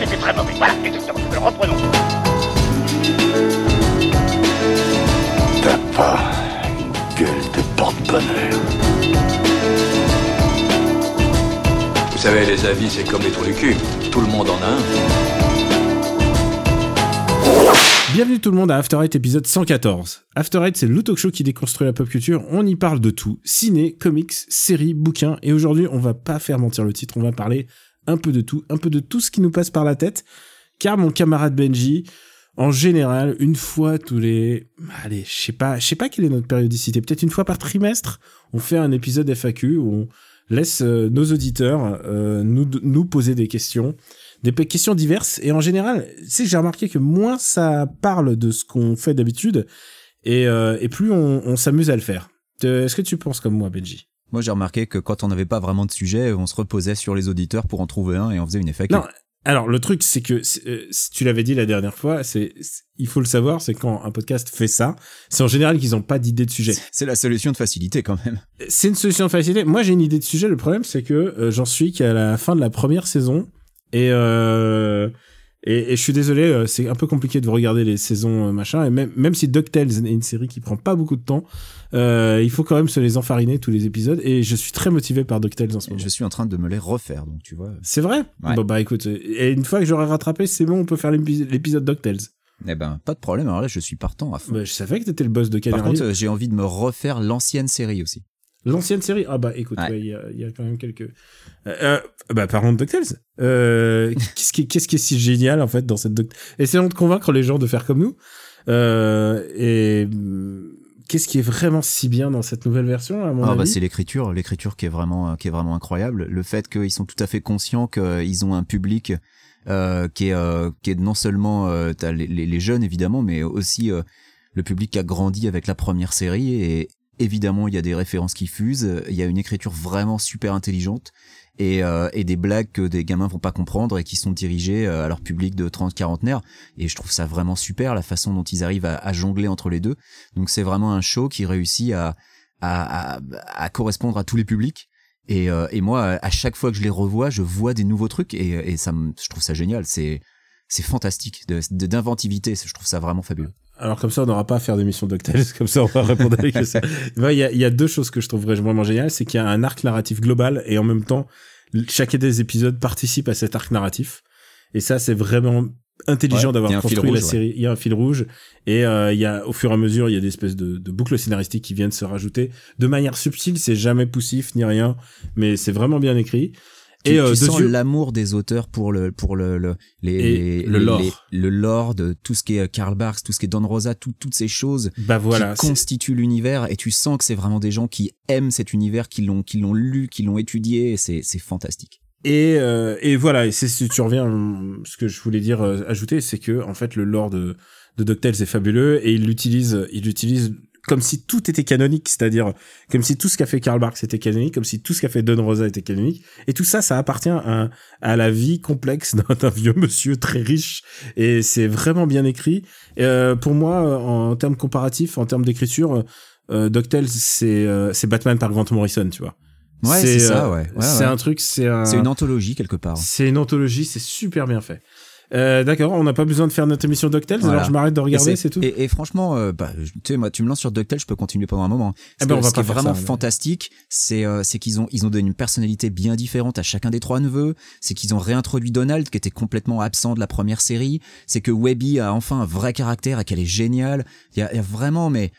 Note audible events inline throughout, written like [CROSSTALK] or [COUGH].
c'était très mauvais. Voilà, exactement. Reprenons. T'as pas une gueule de porte-bonheur. Vous savez, les avis, c'est comme les trous du cul. Tout le monde en a un. Bienvenue tout le monde à After Eight épisode 114. After Eight, c'est le talk show qui déconstruit la pop culture. On y parle de tout. Ciné, comics, séries, bouquins. Et aujourd'hui, on va pas faire mentir le titre. On va parler un peu de tout. Un peu de tout ce qui nous passe par la tête. Car mon camarade Benji, en général, une fois tous les, allez, je sais pas, je sais pas quelle est notre périodicité. Peut-être une fois par trimestre, on fait un épisode FAQ où on laisse euh, nos auditeurs euh, nous, poser des questions des questions diverses. Et en général, c'est j'ai remarqué que moins ça parle de ce qu'on fait d'habitude, et, euh, plus on, on s'amuse à le faire. Est-ce que tu penses comme moi, Benji? Moi, j'ai remarqué que quand on n'avait pas vraiment de sujet, on se reposait sur les auditeurs pour en trouver un et on faisait une FAQ. Non, alors le truc, c'est que euh, tu l'avais dit la dernière fois, c'est il faut le savoir, c'est quand un podcast fait ça, c'est en général qu'ils n'ont pas d'idée de sujet. C'est la solution de facilité quand même. C'est une solution de facilité. Moi, j'ai une idée de sujet. Le problème, c'est que euh, j'en suis qu'à la fin de la première saison et, euh, et, et, je suis désolé, euh, c'est un peu compliqué de regarder les saisons machin. Et même, même si DuckTales est une série qui prend pas beaucoup de temps, euh, il faut quand même se les enfariner tous les épisodes. Et je suis très motivé par DuckTales en ce moment. Je suis en train de me les refaire, donc tu vois. C'est vrai? Ouais. Bon bah écoute, et une fois que j'aurai rattrapé, c'est bon, on peut faire l'épisode DuckTales. Eh ben, pas de problème. Alors là, je suis partant à fond. Bah, je savais que t'étais le boss de Canary. Par contre, j'ai envie de me refaire l'ancienne série aussi. L'ancienne série? Ah bah écoute, il ouais. y, a, y, a quand même quelques... Euh, bah parlons de DuckTales. Euh, [LAUGHS] qu'est-ce qui, qu'est-ce qui est si génial en fait dans cette DuckTales Essayons de convaincre les gens de faire comme nous. Euh, et qu'est-ce qui est vraiment si bien dans cette nouvelle version à mon ah avis? bah c'est l'écriture, l'écriture qui est vraiment qui est vraiment incroyable. Le fait qu'ils sont tout à fait conscients qu'ils ont un public euh, qui est euh, qui est non seulement euh, les, les, jeunes évidemment, mais aussi le public qui a grandi avec la première série. Et évidemment il y a des références qui fusent, il y a une écriture vraiment super intelligente et, euh, et des blagues que des gamins vont pas comprendre et qui sont dirigées à leur public de 30 quarantenaires et je trouve ça vraiment super la façon dont ils arrivent à, à jongler entre les deux. Donc c'est vraiment un show qui réussit à à, à, à correspondre à tous les publics et, euh, et moi à chaque fois que je les revois, je vois des nouveaux trucs et, et ça je trouve ça génial, c'est c'est fantastique d'inventivité, je trouve ça vraiment fabuleux. Alors comme ça, on n'aura pas à faire d'émission DuckTales, [LAUGHS] comme ça on va répondre à les questions. Il y, a, y a deux choses que je trouve vraiment géniales, c'est qu'il y a un arc narratif global et en même temps, chacun des épisodes participe à cet arc narratif. Et ça, c'est vraiment intelligent ouais, d'avoir construit rouge, la série. Ouais. Il y a un fil rouge et euh, il y a au fur et à mesure, il y a des espèces de, de boucles scénaristiques qui viennent se rajouter de manière subtile. C'est jamais poussif ni rien, mais c'est vraiment bien écrit. Tu, et euh, tu sens l'amour des auteurs pour le pour le, le les, les, le lore. les, le lore de tout ce qui est Karl Barks tout ce qui est Don Rosa tout, toutes ces choses bah voilà, qui constituent l'univers. Et tu sens que c'est vraiment des gens qui aiment cet univers qui l'ont qui l'ont lu qui l'ont étudié. C'est c'est fantastique. Et euh, et voilà et c'est si tu reviens ce que je voulais dire euh, ajouter c'est que en fait le lore de de DuckTales est fabuleux et il l'utilise il l'utilise comme si tout était canonique, c'est-à-dire comme si tout ce qu'a fait Karl Barks était canonique, comme si tout ce qu'a fait Don Rosa était canonique, et tout ça, ça appartient à, à la vie complexe [LAUGHS] d'un vieux monsieur très riche, et c'est vraiment bien écrit. Euh, pour moi, en, en termes comparatifs, en termes d'écriture, euh, c'est euh, c'est Batman par Grant Morrison, tu vois. Ouais, c'est ça, ouais. ouais c'est ouais. un truc, c'est un... C'est une anthologie quelque part. C'est une anthologie, c'est super bien fait. Euh, D'accord, on n'a pas besoin de faire notre émission DuckTales, voilà. alors je m'arrête de regarder, c'est tout. Et, et franchement, euh, bah, tu sais, moi, tu me lances sur DuckTales, je peux continuer pendant un moment. Eh ben, on ce qui est vraiment ça, fantastique, c'est euh, c'est qu'ils ont ils ont donné une personnalité bien différente à chacun des trois neveux. C'est qu'ils ont réintroduit Donald, qui était complètement absent de la première série. C'est que Webby a enfin un vrai caractère et qu'elle est géniale. Il y a, y a, vraiment, mais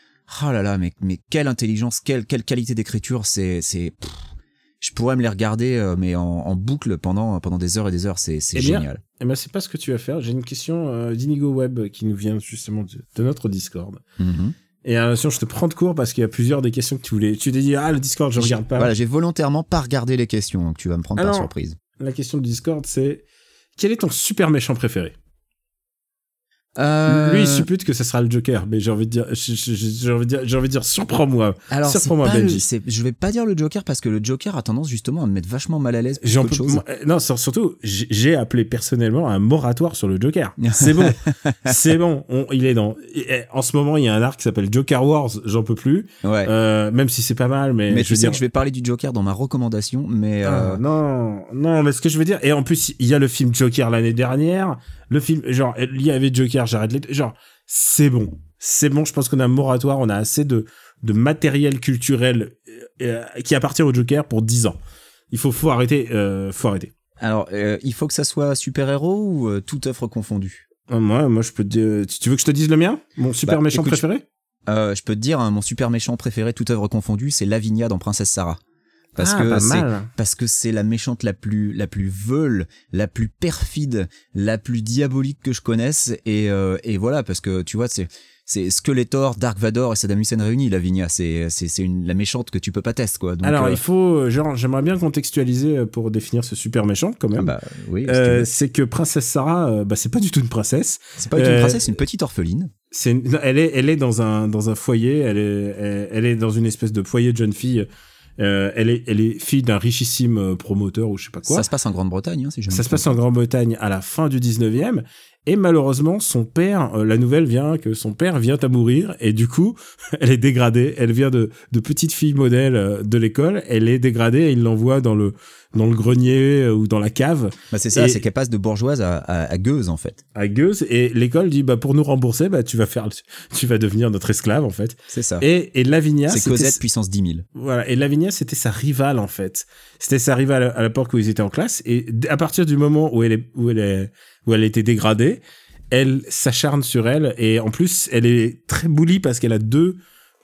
oh là là, mais mais quelle intelligence, quelle quelle qualité d'écriture, c'est c'est je pourrais me les regarder euh, mais en, en, boucle pendant pendant des heures et des heures c'est c'est eh génial. eh ben c'est pas ce que tu vas faire. J'ai une question euh, d'Inigo Web qui nous vient justement de, de notre Discord. Mm -hmm. et attention je te prends de court parce qu'il y a plusieurs des questions que tu voulais. Tu t'es dit ah le Discord je regarde pas. voilà j'ai volontairement pas regardé les questions donc tu vas me prendre Alors, par surprise. la question du Discord c'est quel est ton super méchant préféré? Euh, Lui, il suppute que ce sera le Joker, mais j'ai envie de dire, j'ai envie de dire, j'ai envie de dire, surprends-moi. Alors, Surprends-moi, le- Benji. c'est- je vais pas dire le Joker parce que le Joker a tendance justement à me mettre vachement mal à l'aise. J'en peux, chose. non, sur- surtout, j'ai appelé personnellement un moratoire sur le Joker. C'est bon, [LAUGHS] c'est bon. On- il est dans. En ce moment, il y a un arc qui s'appelle Joker Wars. J'en peux plus. Ouais. Euh, même si c'est pas mal, mais, mais je tu veux sais dire. que je vais parler du Joker dans ma recommandation, mais Ah, euh, non, non, mais ce que je veux dire, et en plus, il y a le film Joker l'année dernière, le film, genre, il y avait Joker, j'arrête les, genre, c'est bon, c'est bon, je pense qu'on a un moratoire, on a assez de, de matériel culturel euh, euh, qui appartient au Joker pour 10 ans. Il faut, faut arrêter, euh, faut arrêter. alors euh, il faut que ça soit super-héros ou toute œuvre confondue? Moi, moi, je peux te dire, tu veux que je te dise le mien? Mon super Bah, méchant écoute, préféré? Je peux te dire, hein, mon super méchant préféré, toute œuvre confondue, c'est Lavinia dans Princesse Sarah. Parce Ah, que c'est parce que c'est la méchante la plus la plus veule, la plus perfide, la plus diabolique que je connaisse et euh, et voilà parce que tu vois c'est c'est Skeletor, Dark Vador et Saddam Hussein réunis Lavinia, c'est c'est c'est une la méchante que tu peux pas tester quoi. Donc, Alors, euh, il faut, genre, j'aimerais bien contextualiser euh, pour définir ce super méchant, quand ah même. bah oui, Euh, c'est que Princesse Sarah, euh, bah, c'est pas du tout une princesse. c'est pas du tout une princesse, c'est une petite orpheline. C'est une- elle est elle est dans un dans un foyer, elle est elle, elle est dans une espèce de foyer de jeune fille. Euh, elle est elle est fille d'un richissime euh, promoteur ou je sais pas quoi. Ça se passe en Grande-Bretagne, hein, si je me Ça se passe en Grande-Bretagne à la fin du 19e et malheureusement son père euh, la nouvelle vient que son père vient à mourir. Et du coup [LAUGHS] elle est dégradée, elle vient de de petite fille modèle de l'école, elle est dégradée et il l'envoie dans le dans le grenier euh, ou dans la cave Bah c'est ça, c'est qu'elle passe de bourgeoise à, à, à gueuse en fait. à Gueuse et l'école dit bah pour nous rembourser bah tu vas faire tu vas devenir notre esclave en fait. C'est ça. Et et Lavinia C'est Cosette puissance 10 000. Voilà, et Lavinia, c'était sa rivale en fait. C'était sa rivale à l'époque où ils étaient en classe. Et à partir du moment où elle est, où elle est, où elle était dégradée, elle s'acharne sur elle. Et en plus, elle est très bully parce qu'elle a deux,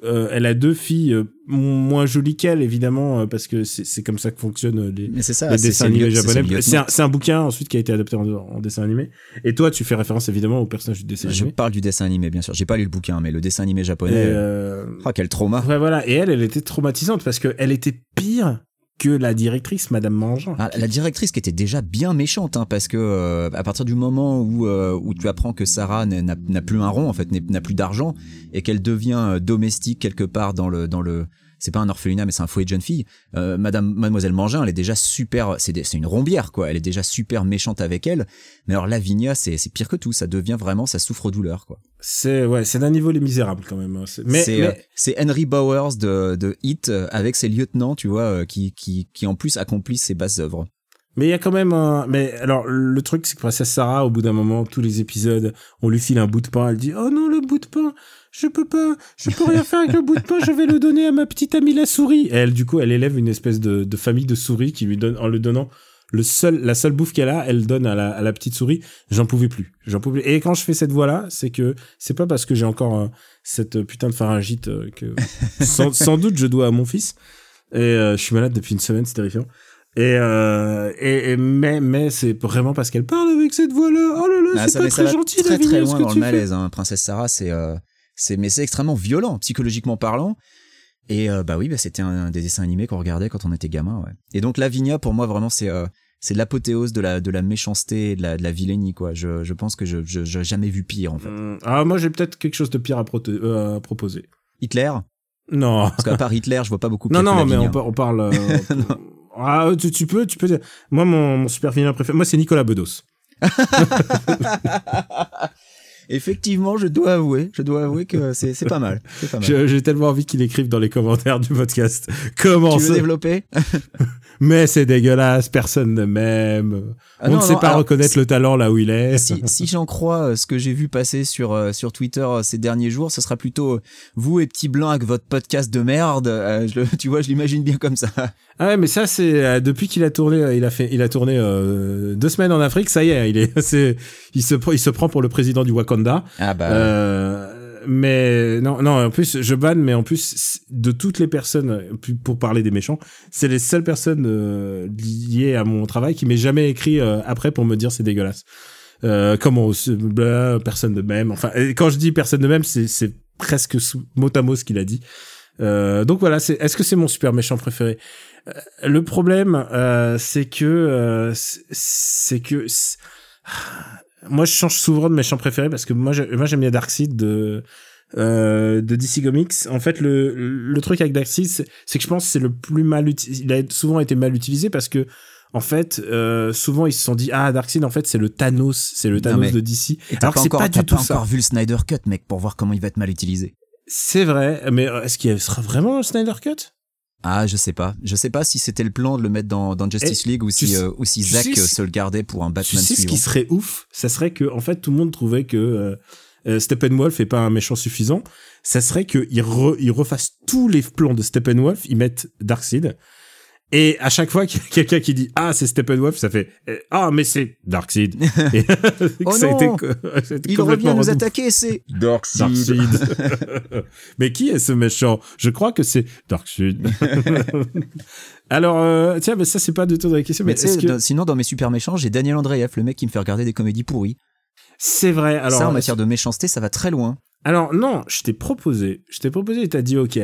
euh, elle a deux filles euh, moins jolies qu'elle évidemment euh, parce que c'est comme ça que fonctionnent euh, les, Mais ça, les dessins animés japonais. C'est un, un bouquin ensuite qui a été adapté en, en dessin animé. Et toi, tu fais référence évidemment au personnage du dessin Je animé. parle du dessin animé, bien sûr. J'ai pas lu le bouquin, mais le dessin animé japonais. euh, Oh, quel trauma. Ouais, voilà. Et elle, elle était traumatisante parce que elle était pire que la directrice, Madame Mangeant. Ah, la directrice qui était déjà bien méchante, hein, parce que euh, à partir du moment où euh, où tu apprends que Sarah n'a plus un rond, en fait, n'a plus d'argent, et qu'elle devient euh, domestique quelque part dans le dans le c'est pas un orphelinat mais c'est un foyer de jeune fille. Euh, Madame Mademoiselle Mangin, elle est déjà super, c'est une rombière quoi. Elle est déjà super méchante avec elle. Mais alors Lavinia, c'est c'est pire que tout. Ça devient vraiment, ça souffre douleur quoi. C'est ouais, c'est d'un niveau les misérables quand même. hein. C'est- Mais, c'est mais- euh, Henry Bowers de de Hit euh, avec ses lieutenants, tu vois, euh, qui qui qui en plus accomplissent ses basses œuvres. Mais il y a quand même un. Mais alors le truc c'est que Princesse Sarah, au bout d'un moment, tous les épisodes, on lui file un bout de pain. Elle dit oh non le bout de pain, je peux pas, je peux rien faire avec le bout de pain. Je vais le donner à ma petite amie la souris. Et elle du coup, elle élève une espèce de, famille de souris qui lui donne en le donnant. Le seul, la seule bouffe qu'elle a, elle donne à la, petite souris. J'en pouvais plus. J'en pouvais. Et quand je fais cette voix-là, c'est que c'est pas parce que j'ai encore euh, cette putain de pharyngite euh, que sans, sans doute je dois à mon fils. Et euh, je suis malade depuis une semaine, c'est terrifiant. Et, euh, et, et mais mais c'est vraiment parce qu'elle parle avec cette voix-là. Oh là là, Ah, c'est pas très gentil, très très loin que dans le malaise. Hein. Princesse Sarah, c'est euh, c'est mais c'est extrêmement violent psychologiquement parlant. Et euh, bah oui, bah c'était un des dessins animés qu'on regardait quand on était gamin. Ouais. Et donc Lavinia, pour moi vraiment c'est euh, c'est l'apothéose de la de la méchanceté, et de la de la vilainie quoi. Je je pense que je j'ai jamais vu pire en fait. Hum, Ah moi j'ai peut-être quelque chose de pire à, proposer. Hitler, Non. parce qu'à part Hitler, je vois pas beaucoup. Non, non, mais on parle. [LAUGHS] ah, tu, tu peux, tu peux dire. Moi, mon, mon super vilain préféré, moi, c'est Nicolas Bedos. [LAUGHS] Effectivement, je dois avouer, je dois avouer que c'est c'est pas mal. C'est pas mal. Je- J'ai tellement envie qu'il écrive dans les commentaires du podcast. Comment Tu veux développer? [LAUGHS] Mais c'est dégueulasse, personne ne m'aime. Ah On non, ne sait non, pas alors, reconnaître le talent là où il est. si, si j'en crois euh, ce que j'ai vu passer sur euh, sur Twitter euh, ces derniers jours, ce sera plutôt vous et petit blanc avec votre podcast de merde. euh, je, [LAUGHS] tu vois, je l'imagine bien comme ça. Ah ouais, mais ça c'est euh, depuis qu'il a tourné, euh, il a fait, il a tourné euh, deux semaines en Afrique. Ça y est, il est, [LAUGHS] c'est, il se, il se prend pour le président du Wakanda. Ah bah. Euh, mais non, non. En plus, je banne, mais en plus de toutes les personnes, pour parler des méchants, c'est les seules personnes euh, liées à mon travail qui m'aient jamais écrit après pour me dire c'est dégueulasse. Euh, comment blah, personne de même. Enfin, quand je dis personne de même, c'est presque mot à mot ce qu'il a dit. Euh, donc voilà, c'est. Est-ce que c'est mon super méchant préféré? Le problème, euh, c'est que euh, c'est- que moi je change souvent de méchant préféré parce que moi moi j'aime bien Darkseid de euh, de DC Comics. En fait, le le truc avec Darkseid, c'est que je pense que c'est le plus mal utilisé. Il a souvent été mal utilisé parce que en fait, euh, souvent ils se sont dit ah Darkseid en fait c'est le Thanos, c'est le Thanos de DC. Alors que c'est pas du tout pas ça. encore vu le Snyder Cut, mec, pour voir comment il va être mal utilisé. C'est vrai, mais euh, est-ce qu'il sera vraiment un Snyder Cut? Ah, je sais pas. Je sais pas si c'était le plan de le mettre dans, dans Justice League ou si, sais- euh, ou si tu Zack euh, ce- se le gardait pour un Tu Batman ce suivant. qui serait ouf? Ça serait que en fait tout le monde trouvait que euh, euh, Steppenwolf est pas un méchant suffisant. Ça serait qu'ils re, ils refassent tous les plans de Steppenwolf, ils mettent Darkseid. Et à chaque fois qu'il y a quelqu'un qui dit ah c'est Steppenwolf, ça fait euh, ah mais c'est Darkseid. [LAUGHS] Et Oh ça a non été, co- [LAUGHS] ça a été Il revient nous attaquer, c'est Darkseid. [LAUGHS] mais qui est ce méchant? Je crois que c'est Darkseid. Alors euh, tiens mais ça c'est pas du tout dans la question. Mais, que sinon, dans mes super méchants, j'ai Daniel Andreev, le mec qui me fait regarder des comédies pourries. c'est vrai Alors ça, en matière de méchanceté, ça va très loin. Alors non, je t'ai proposé, je t'ai proposé et t'as dit ok.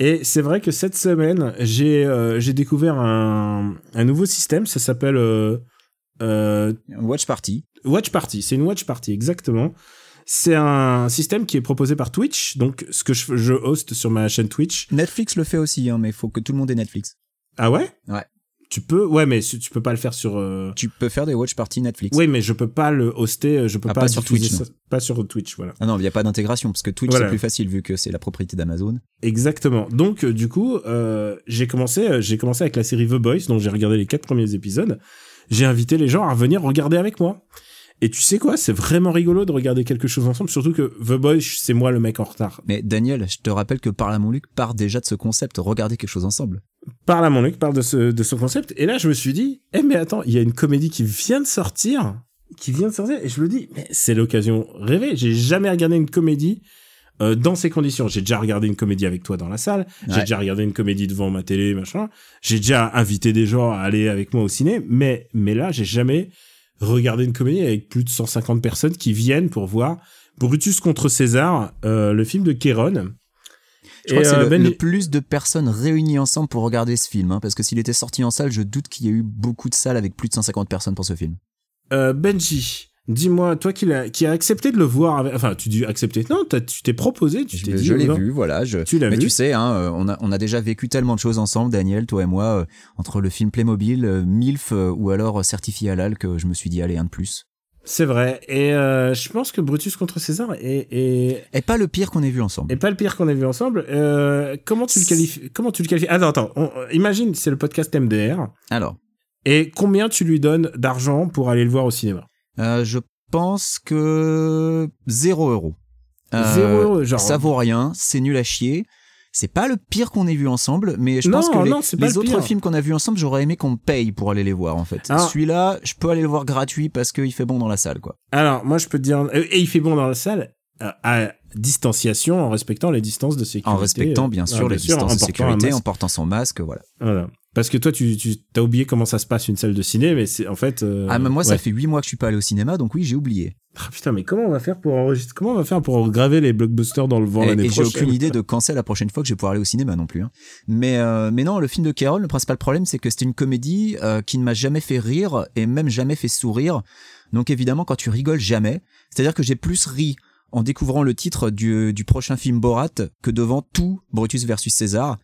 Et c'est vrai que cette semaine, j'ai euh, j'ai découvert un, un nouveau système, ça s'appelle euh, euh, Watch Party. Watch Party. C'est une Watch Party, exactement. C'est un système qui est proposé par Twitch, donc ce que je, je host sur ma chaîne Twitch. Netflix le fait aussi, hein, mais il faut que tout le monde ait Netflix. Ah ouais? Ouais. Tu peux, ouais, mais tu peux pas le faire sur. euh, Tu peux faire des Watch Party Netflix. Oui, mais je peux pas le hoster, je peux Ah, pas, pas sur Twitch, ça- pas sur Twitch, voilà. Ah non, il n'y a pas d'intégration, parce que Twitch, Voilà. c'est plus facile vu que c'est la propriété d'Amazon. Exactement. Donc euh, du coup, euh, j'ai commencé, euh, j'ai commencé avec la série The Boys, dont j'ai regardé les quatre premiers épisodes. J'ai invité les gens à revenir regarder avec moi. Et tu sais quoi, c'est vraiment rigolo de regarder quelque chose ensemble, surtout que The Boys, c'est moi le mec en retard. Mais Daniel, je te rappelle que Parle à mon Luc part déjà de ce concept, regarder quelque chose ensemble. Parle à mon mec, parle de ce, de ce concept. Et là, je me suis dit, eh mais attends, il y a une comédie qui vient de sortir, qui vient de sortir, et je me dis, mais c'est l'occasion rêvée. J'ai jamais regardé une comédie euh, dans ces conditions. J'ai déjà regardé une comédie avec toi dans la salle, j'ai déjà regardé une comédie devant ma télé, machin. J'ai déjà invité des gens à aller avec moi au ciné, mais mais là, j'ai jamais regardé une comédie avec plus de 150 personnes qui viennent pour voir Brutus contre César, euh, le film de Kéron. Je crois Et, que c'est euh, le, Ben- le plus de personnes réunies ensemble pour regarder ce film, hein, parce que s'il était sorti en salle, je doute qu'il y ait eu beaucoup de salles avec plus de 150 personnes pour ce film. Euh, Benji, dis-moi, toi qui, l'as- qui a accepté de le voir, avec- enfin, tu dis accepter, non, tu t'es proposé, tu Je, t'es dit, je l'ai non. vu, voilà. Je... Tu l'as Mais vu tu sais, hein, euh, on, a, on a déjà vécu tellement de choses ensemble, Daniel, toi et moi, euh, entre le film Playmobil, euh, MILF euh, ou alors euh, Certifié Halal, que je me suis dit, allez, un de plus. C'est vrai, et euh, je pense que Brutus contre César est, est, Et pas le pire qu'on ait vu ensemble. est pas le pire qu'on ait vu ensemble. Euh, comment tu le qualifies Comment tu le qualifies Attends, attends, on- euh, imagine, c'est le podcast MDR, Alors, et combien tu lui donnes d'argent pour aller le voir au cinéma? Euh, je pense que 0 euros. Euh, genre. Ça vaut rien, c'est nul à chier. C'est pas le pire qu'on ait vu ensemble, mais je Non, pense que les, non, les le autres pire. films qu'on a vus ensemble, j'aurais aimé qu'on paye pour aller les voir en fait. Celui-là, je peux aller le voir gratuit parce qu'il fait bon dans la salle quoi. Alors, moi, je peux te dire, euh, et il fait bon dans la salle, euh, à distanciation, en respectant les distances de sécurité. En respectant bien Ah, sûr les distances de sécurité, en portant son masque, voilà. Voilà. Parce que toi, tu, tu as oublié comment ça se passe une salle de ciné, mais c'est en fait. euh, ah mais moi ça fait huit mois que je suis pas allé au cinéma, donc oui j'ai oublié. Ah, putain, mais comment on va faire pour enregistrer Comment on va faire pour graver les blockbusters dans le vent l'année et j'ai prochaine aucune idée de quand c'est la prochaine fois que je vais pouvoir aller au cinéma non plus. hein. Mais euh, mais non, le film de Carol, le principal problème c'est que c'était une comédie euh, qui ne m'a jamais fait rire et même jamais fait sourire. Donc évidemment quand tu rigoles jamais, c'est-à-dire que j'ai plus ri en découvrant le titre du, du prochain film Borat que devant tout Brutus versus César.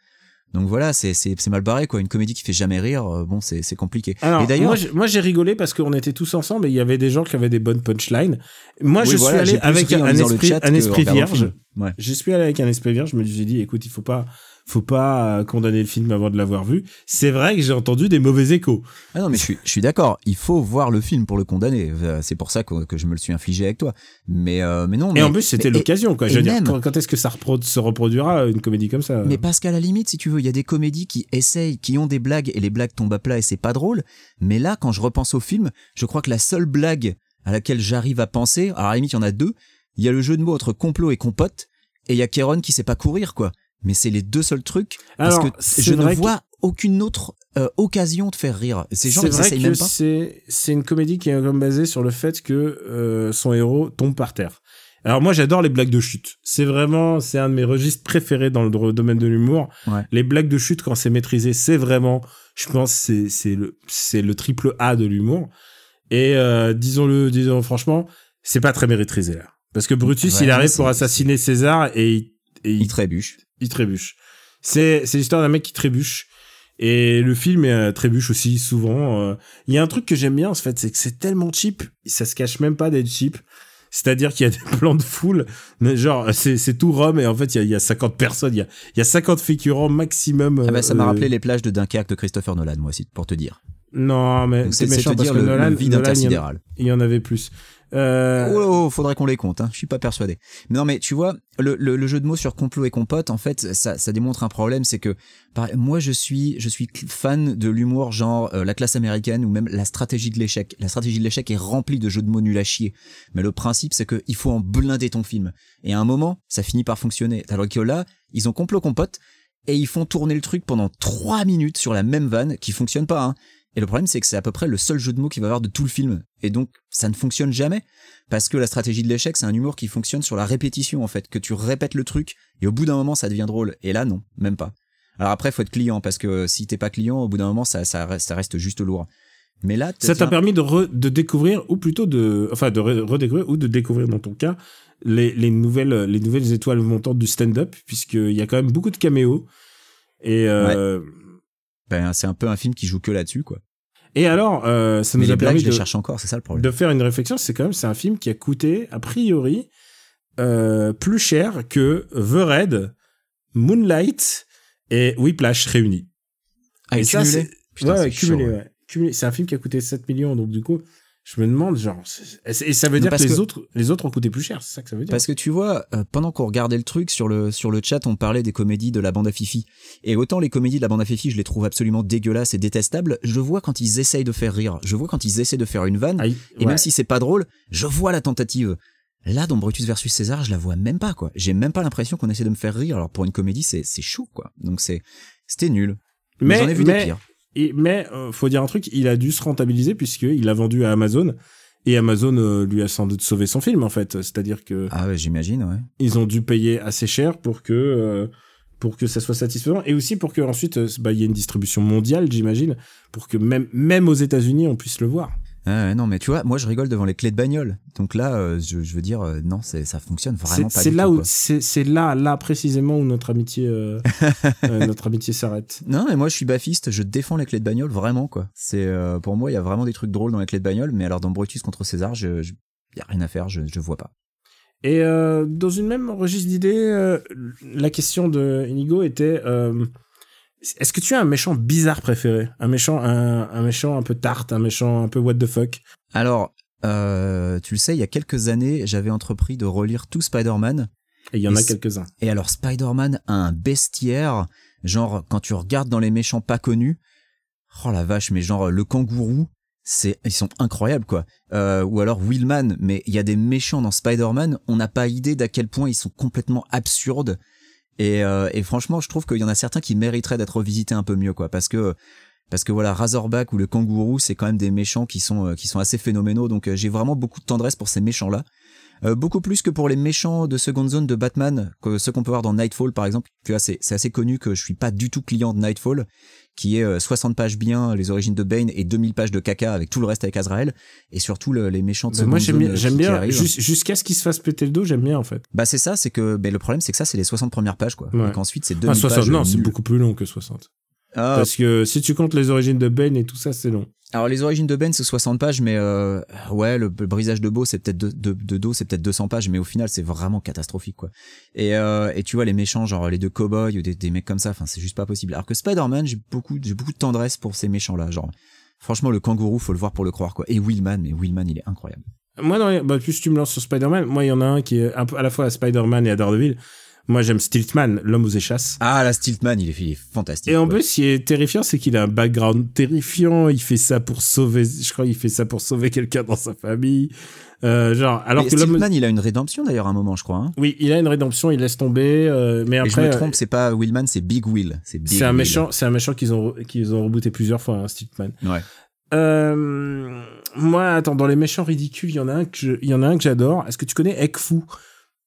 Donc voilà, c'est mal barré quoi. Une comédie qui fait jamais rire, euh, bon c'est c'est compliqué. Alors, et d'ailleurs, moi, j'ai- rigolé parce qu'on était tous ensemble et il y avait des gens qui avaient des bonnes punchlines. Moi, Oui, je voilà, suis allé avec un esprit, un esprit vierge. Ouais. Je suis allé avec un esprit vierge. Je me suis dit, écoute, il faut pas, faut pas euh, condamner le film avant de l'avoir vu. C'est vrai que j'ai entendu des mauvais échos. Ah non, mais je suis, je suis d'accord. Il faut voir le film pour le condamner. Euh, C'est pour ça que, que je me le suis infligé avec toi. Mais, euh, mais non. Et mais, en plus, c'était l'occasion, quoi. et Je veux dire, même- quand, quand est-ce que ça repro- se reproduira une comédie comme ça Mais parce qu'à la limite, si tu veux, il y a des comédies qui essayent, qui ont des blagues et les blagues tombent à plat et c'est pas drôle. Mais là, quand je repense au film, je crois que la seule blague à laquelle j'arrive à penser, alors à la limite, il y en a deux. Il y a le jeu de mots entre complot et compote et il y a Kéron qui sait pas courir, quoi. Mais c'est les deux seuls trucs parce Alors, que je ne que- vois aucune autre euh, occasion de faire rire. Ces gens, ils vrai même pas. c'est une comédie qui est comme basée sur le fait que euh, son héros tombe par terre. Alors moi j'adore les blagues de chute. C'est vraiment c'est un de mes registres préférés dans le domaine de l'humour. Ouais. Les blagues de chute quand c'est maîtrisé, c'est vraiment je pense c'est c'est le c'est le triple A de l'humour. Et euh, disons-le, disons franchement, c'est pas très maîtrisé là. Parce que Brutus, Ouais, il arrive pour assassiner César et il, et il, Il trébuche. il trébuche. C'est c'est l'histoire d'un mec qui trébuche. Et le film euh, trébuche aussi souvent. euh. Il y a un truc que j'aime bien en fait, c'est que c'est tellement cheap, ça se cache même pas d'être cheap. C'est-à-dire qu'il y a [LAUGHS] des plans de foule, mais genre c'est c'est tout Rome et en fait il y y a 50 personnes, il y a, il y a 50 figurants maximum. Ah bah, ça m'a euh, rappelé les plages de Dunkerque de Christopher Nolan, moi aussi, pour te dire. Non, mais c'est méchant parce dire que le, Nolan, le vide Nolan, il y en- intersidéral. il y en avait plus. Euh, Oh, oh, faudrait qu'on les compte, hein. je suis pas persuadé. Non, mais tu vois, le, le, le jeu de mots sur complot et compote, en fait, ça, ça démontre un problème, c'est que par- moi, je suis, je suis fan de l'humour genre euh, la classe américaine ou même la stratégie de l'échec. La stratégie de l'échec est remplie de jeux de mots nuls à chier. Mais le principe, c'est que il faut en blinder ton film. Et à un moment, ça finit par fonctionner. Alors que là, ils ont complot compote et ils font tourner le truc pendant trois minutes sur la même vanne qui fonctionne pas. Hein. Et le problème, c'est que c'est à peu près le seul jeu de mots qu'il va y avoir de tout le film. Et donc, ça ne fonctionne jamais. Parce que la stratégie de l'échec, c'est un humour qui fonctionne sur la répétition, en fait. Que tu répètes le truc, et au bout d'un moment, ça devient drôle. Et là, non, même pas. Alors après, faut être client, parce que si t'es pas client, au bout d'un moment, ça, ça, reste, ça reste juste lourd. Mais là, Ça t'a permis de, re- de découvrir, ou plutôt de, enfin, de re- redécouvrir, ou de découvrir dans ton cas, les, les nouvelles, les nouvelles étoiles montantes du stand-up, puisqu'il y a quand même beaucoup de caméos. Et, euh, ben, c'est un peu un film qui joue que là-dessus, quoi. et alors, euh, ça nous a permis je les de, cherche encore, c'est ça le problème. de faire une réflexion. C'est quand même, c'est un film qui a coûté, a priori, euh, plus cher que The Red, Moonlight et Whiplash réunis. Ah, et et ça, c'est- ouais, ouais, cumulé, ouais. ouais. Cumulé. C'est un film qui a coûté 7 millions, donc du coup, je me demande, genre, et ça veut dire que les autres, les autres ont coûté plus cher, c'est ça que ça veut dire. Parce que tu vois, euh, pendant qu'on regardait le truc sur le sur le chat, on parlait des comédies de la bande à Fifi. Et autant les comédies de la bande à Fifi, je les trouve absolument dégueulasses et détestables. Je vois quand ils essayent de faire rire. Je vois quand ils essaient de faire une vanne. Et ouais. même si c'est pas drôle, je vois la tentative. Là, dans Brutus versus César, je la vois même pas, quoi. J'ai même pas l'impression qu'on essaie de me faire rire. Alors pour une comédie, c'est c'est chaud, quoi. Donc c'est c'était nul. Mais mais, j'en ai vu mais, des pires. Et- mais euh, faut dire un truc, il a dû se rentabiliser puisqu'il l'a vendu à Amazon. Et Amazon euh, lui a sans doute sauvé son film en fait, c'est-à-dire que Ah ouais, j'imagine, ouais. ils ont dû payer assez cher pour que euh, pour que ça soit satisfaisant et aussi pour que ensuite euh, bah il y ait une distribution mondiale, j'imagine, pour que même même aux États-Unis on puisse le voir. Ah non, mais tu vois, moi je rigole devant les clés de bagnole. Donc là, euh, je, je veux dire, euh, non, c'est ça fonctionne vraiment C'est pas c'est là tout, où c'est là là précisément où notre amitié [LAUGHS] euh, notre amitié s'arrête. Non, mais moi je suis baffiste, je défends les clés de bagnole vraiment quoi. C'est pour moi il y a vraiment des trucs drôles dans les clés de bagnole, mais alors dans Brutus contre César, je, je y a rien à faire, je je vois pas. Et dans une même registre d'idées, la question de Inigo était est-ce que tu as un méchant bizarre préféré? Un méchant un, un méchant un peu tarte, un méchant un peu what the fuck? Alors euh, tu le sais, il y a quelques années, j'avais entrepris de relire tout Spider-Man Et il y en Et a quelques-uns. et alors Spider-Man a un bestiaire, genre quand tu regardes dans les méchants pas connus, oh la vache, mais genre le kangourou, c'est ils sont incroyables quoi. Euh, ou alors Willman, mais il y a des méchants dans Spider-Man, on n'a pas idée d'à quel point ils sont complètement absurdes. Et, euh, et franchement, je trouve qu'il y en a certains qui mériteraient d'être revisités un peu mieux quoi, parce que parce que voilà Razorback ou le kangourou, c'est quand même des méchants qui sont euh, qui sont assez phénoménaux. Donc euh, j'ai vraiment beaucoup de tendresse pour ces méchants là. Beaucoup plus que pour les méchants de Second Zone de Batman, que ceux qu'on peut voir dans Nightfall par exemple. C'est assez connu que je suis pas du tout client de Nightfall, qui est euh, 60 pages bien, les origines de Bane, et 2000 pages de caca avec tout le reste avec Azrael, et surtout le- les méchants de Bah, Second moi j'aime bien, euh, jusqu'à ce qu'il se fasse péter le dos, j'aime bien en fait. Bah c'est ça, c'est que mais le problème c'est que ça c'est les 60 premières pages quoi. Ouais. Donc ensuite c'est 2000 Ah, 60, pages. non, c'est beaucoup plus long que 60. Ah, Parce que si tu comptes les origines de Bane et tout ça, c'est long. Alors les origines de Ben c'est 60 pages mais euh, ouais le, le brisage de, beau c'est peut-être de, de, de dos c'est peut-être 200 pages mais au final c'est vraiment catastrophique quoi. Et, euh, et tu vois les méchants genre les deux cowboys ou des, des mecs comme ça enfin c'est juste pas possible. Alors que Spider-Man j'ai beaucoup j'ai beaucoup de tendresse pour ces méchants là genre franchement le kangourou faut le voir pour le croire quoi. Et Willman mais Willman il est incroyable. Moi, non, bah, plus tu me lances sur Spider-Man, moi, il y en a un qui est un peu à la fois à Spider-Man et à Daredevil. Moi, j'aime Stiltman, l'homme aux échasses. Ah la Stiltman il est, il est fantastique. Et en quoi. plus, ce qui est terrifiant, c'est qu'il a un background terrifiant. Il fait ça pour sauver, je crois, il fait ça pour sauver quelqu'un dans sa famille. Euh, genre, alors Mais que Stiltman il a une rédemption d'ailleurs à un moment je crois. Hein. oui, il a une rédemption, il laisse tomber, euh, mais Et je après, me trompe c'est pas Willman c'est Big Will. C'est Big c'est un méchant, c'est un méchant qu'ils ont, qu'ils ont rebooté plusieurs fois, hein, Stiltman. Ouais. Euh, moi, attends, dans les méchants ridicules, il y en a un que il y en a un que j'adore. Est-ce que tu connais Ekfu?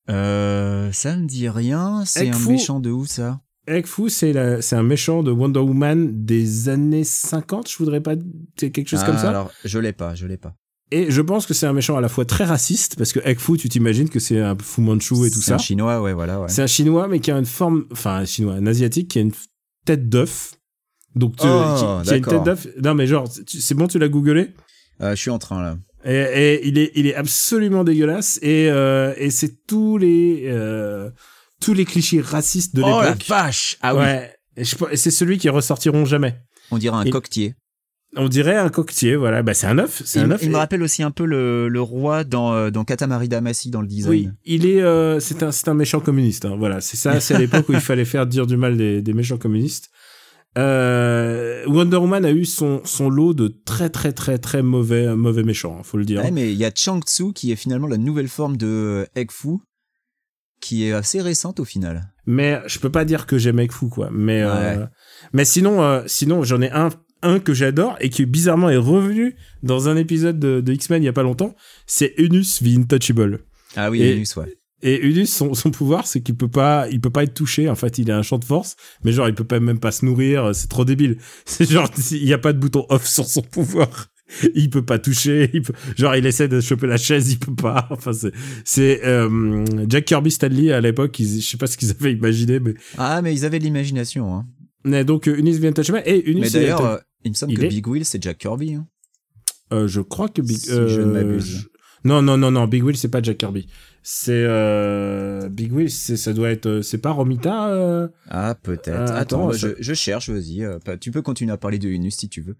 Euh, ça me dit rien. C'est un méchant de où ça Ekfu, c'est c'est un méchant de Wonder Woman des années 50, je voudrais pas, c'est quelque chose Ah, comme ça. Alors, je l'ai pas, je l'ai pas. Et je pense que c'est un méchant à la fois très raciste, parce que Egg Fu, tu t'imagines que c'est un Fu Manchu et tout C'est ça. un chinois, ouais, voilà, ouais. C'est un chinois, mais qui a une forme, enfin un chinois, un asiatique qui a une tête d'œuf. Donc, tu- Oh, qui, qui a une tête d'œuf. Non, mais genre, c'est bon, tu l'as googlé? Euh, je suis en train là. Et, et il est, il est absolument dégueulasse. Et, euh, et c'est tous les, euh, tous les clichés racistes de Oh la l'époque. vache Ah oui. Et, et c'est celui qui ressortiront jamais. on dirait un Il- coquetier. On dirait un coquetier, voilà. Bah, c'est un œuf. C'est Il, un œuf. il me Et- rappelle aussi un peu le, le roi dans, euh, dans Katamari Damacy dans le design. Oui, il est, euh, c'est un, c'est un méchant communiste. hein. Voilà, c'est ça. C'est à l'époque où il fallait faire dire du mal des, des méchants communistes. Euh, Wonder Woman a eu son, son lot de très très très très mauvais mauvais méchants. hein, faut le dire. Ouais, mais il y a Chang Tzu qui est finalement la nouvelle forme de Egg Fu, qui est assez récente au final. Mais je peux pas dire que j'aime Egg Fu quoi. Mais euh, mais sinon euh, sinon j'en ai un un que j'adore et qui bizarrement est revenu dans un épisode de, de X-Men il y a pas longtemps. C'est Unus the Intouchable. Ah oui, Et- Venus, ouais. Et Unus, son, son pouvoir, c'est qu'il peut pas, il peut pas être touché. En fait, il a un champ de force, mais genre, il peut pas même pas se nourrir. C'est trop débile. [LAUGHS] C'est genre, il y a pas de bouton off sur son pouvoir. [LAUGHS] Il peut pas toucher. Il peut, genre, il essaie de choper la chaise, il peut pas. [LAUGHS] Enfin, c'est, c'est euh, Jack Kirby Stanley à l'époque. ils- Je sais pas ce qu'ils avaient imaginé, mais, Ah, mais ils avaient de l'imagination. Hein. mais donc euh, Unus vient Touchable et Unus. Mais il d'ailleurs, euh, il me semble il que est- Big Will, c'est Jack Kirby. Hein. euh, je crois que Big. si je ne euh, m'abuse. je- Non, non, non, non. Big Will, c'est pas Jack Kirby. C'est euh, Big Will. C'est, ça doit être. euh, C'est pas Romita. euh Ah, peut-être. Euh, attends, je, je cherche, vas-y. tu peux continuer à parler de Unus si tu veux.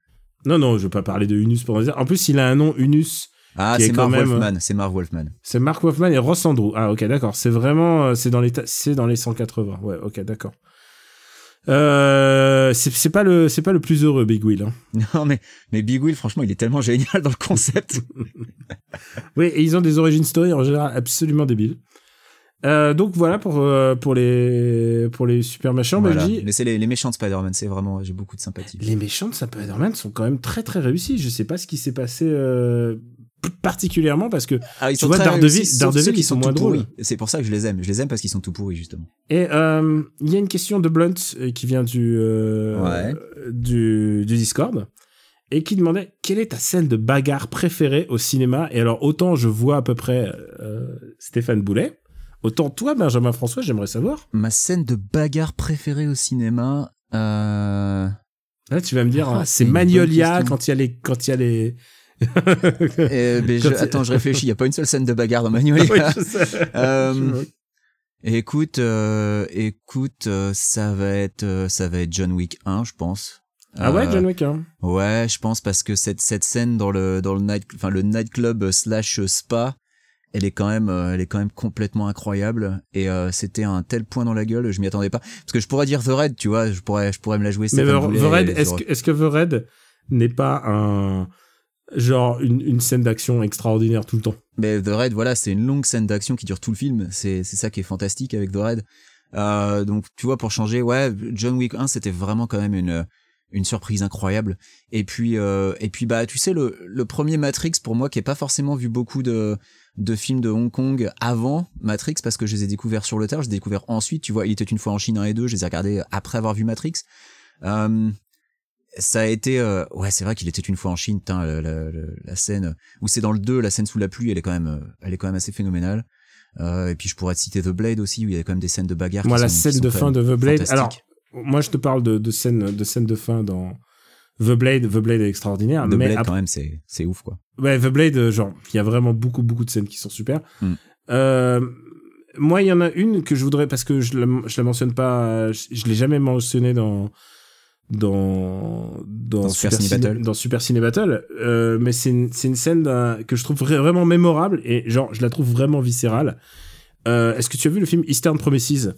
Non, non, je veux pas parler de Unus pour dire. En plus, il a un nom Unus. Ah, c'est même- Wolfman. C'est Marv Wolfman. C'est Mark Wolfman et Ross Andrew. Ah, ok, d'accord. C'est vraiment, c'est dans les, c'est dans les 180. Ouais, ok, d'accord. Euh, c'est pas le, c'est pas le plus heureux Big Will. Hein. [LAUGHS] Non, mais, mais Big Will, franchement, il est tellement génial dans le concept. [LAUGHS] Oui, et ils ont des origin story en général absolument débiles. Euh, donc voilà pour euh, pour les pour les super méchants. Voilà. Mais c'est les, les méchants de Spider-Man, c'est vraiment, j'ai beaucoup de sympathie. les méchants de Spider-Man sont quand même très très réussis. Je sais pas ce qui s'est passé euh, particulièrement parce que Ah, ils Tu vois, Daredevil- Daredevil, ils sont moins tout drôles. C'est pour ça que je les aime. Je les aime parce qu'ils sont tout pourris, justement. Et euh, il y a une question de Blunt euh, qui vient du, euh, Ouais. du, du Discord et qui demandait quelle est ta scène de bagarre préférée au cinéma? Et alors, autant je vois à peu près euh, Stéphane Boulet, autant toi, Benjamin François, j'aimerais savoir. Ma scène de bagarre préférée au cinéma. Là, tu vas me dire, Ah, hein, c'est Magnolia quand il y a les. Quand il y a les... [LAUGHS] je- attends, je réfléchis. Il y a pas une seule scène de bagarre dans Magnolia. Je sais. [LAUGHS] Euh, écoute, euh, écoute, euh, ça va être, euh, ça va être John Wick 1, je pense. Ah ouais, Euh, John Wick, hein. Ouais, je pense parce que cette cette scène dans le dans le night, enfin le nightclub slash spa, elle est quand même, euh, elle est quand même complètement incroyable. Et euh, c'était un tel point dans la gueule, je m'y attendais pas. Parce que je pourrais dire The Red, tu vois, je pourrais, je pourrais me la jouer. Mais The The Red, est-ce que, est-ce que The Red n'est pas un. Genre une, une scène d'action extraordinaire tout le temps Mais The Red, voilà, c'est une longue scène d'action qui dure tout le film. C'est ça qui est fantastique avec The Red. Euh, donc tu vois, pour changer, ouais, John Wick 1, c'était vraiment quand même une une surprise incroyable. Et puis euh, et puis bah tu sais le le premier Matrix pour moi qui est pas forcément vu beaucoup de de films de Hong Kong avant Matrix parce que je les ai découverts sur le tard, je les ai découverts ensuite, tu vois, il était une fois en Chine 1 et 2, je les ai regardés après avoir vu Matrix. Euh, ça a été euh, ouais c'est vrai qu'il était une fois en Chine tain, la, la, la- la scène où c'est dans le 2 la scène sous la pluie elle est quand même euh, elle est quand même assez phénoménale euh, et puis je pourrais te citer The Blade aussi où il y a quand même des scènes de bagarre Moi, la sont- scène de fin de The Blade. Alors, moi, je te parle de, de scène de scène de fin dans The Blade. The Blade est extraordinaire. The mais Blade après- quand même c'est c'est ouf quoi Ouais, The Blade, euh, genre, il y a vraiment beaucoup, beaucoup de scènes qui sont super. Mm. Euh, moi, il y en a une que je voudrais, parce que je la, je la mentionne pas, je, je l'ai jamais mentionné dans, dans, dans, Dans Super Ciné Battle. dans Super Ciné Battle, euh, mais c'est une, c'est une scène d'un- que je trouve vra- vraiment mémorable et genre, je la trouve vraiment viscérale. Euh, Est-ce que tu as vu le film Eastern Promises?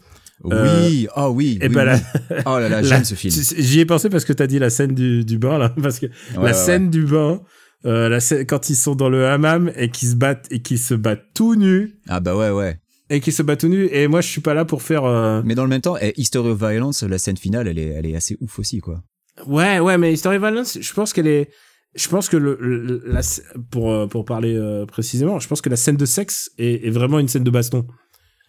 Euh, oui oh oui, Et oui, ben oui. la- [LAUGHS] oh là là j'aime ce film J'y ai pensé parce que t'as dit la scène du, du bain là, parce que Ouais, la ouais, scène du bain, euh, la scène, quand ils sont dans le hammam et qu'ils se battent et qu'ils se battent tout nus ah bah ouais ouais et qu'ils se battent tout nus et moi je suis pas là pour faire euh, mais dans le même temps eh, History of Violence la scène finale elle est elle est assez ouf aussi quoi ouais ouais mais History of Violence je pense qu'elle est je pense que le, le- la, pour euh, pour parler euh, précisément je pense que la scène de sexe est, est vraiment une scène de baston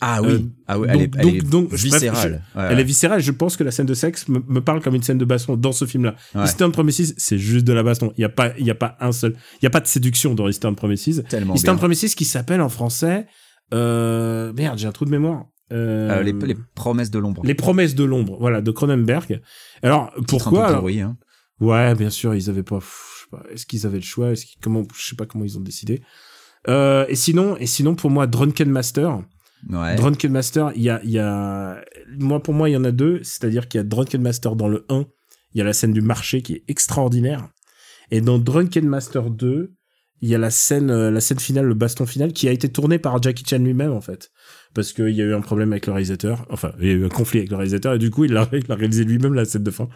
Ah oui, Euh, ah ouais, elle donc- est, elle est donc- je viscérale. Ouais, Elle est viscérale. Je pense que la scène de sexe me, me parle comme une scène de baston dans ce film-là. Ouais. Eastern Promises, c'est juste de la baston. Il y a pas, il y a pas un seul, il y a pas de séduction dans Eastern Promises. tellement Eastern bien. Promises qui s'appelle en français, euh, merde, j'ai un trou de mémoire. Euh, Euh, les, les promesses de l'ombre. Les promesses de l'ombre, voilà, de Cronenberg. Alors pourquoi alors pourri, hein. Ouais, bien sûr, ils avaient pas. Est-ce qu'ils avaient le choix Est-ce comment Je sais pas comment ils ont décidé. Euh, et sinon, et sinon pour moi, Drunken Master. Ouais. Drunken Master, il y a, il y a, moi pour moi, il y en a deux. C'est-à-dire qu'il y a Drunken Master dans le 1, il y a la scène du marché qui est extraordinaire. Et dans Drunken Master 2, il y a la scène, euh, la scène finale, le baston final, qui a été tourné par Jackie Chan lui-même en fait, parce qu'il y a eu un problème avec le réalisateur. Enfin, il y a eu un conflit avec le réalisateur et du coup, il a, [LAUGHS] il a réalisé lui-même la scène de fin.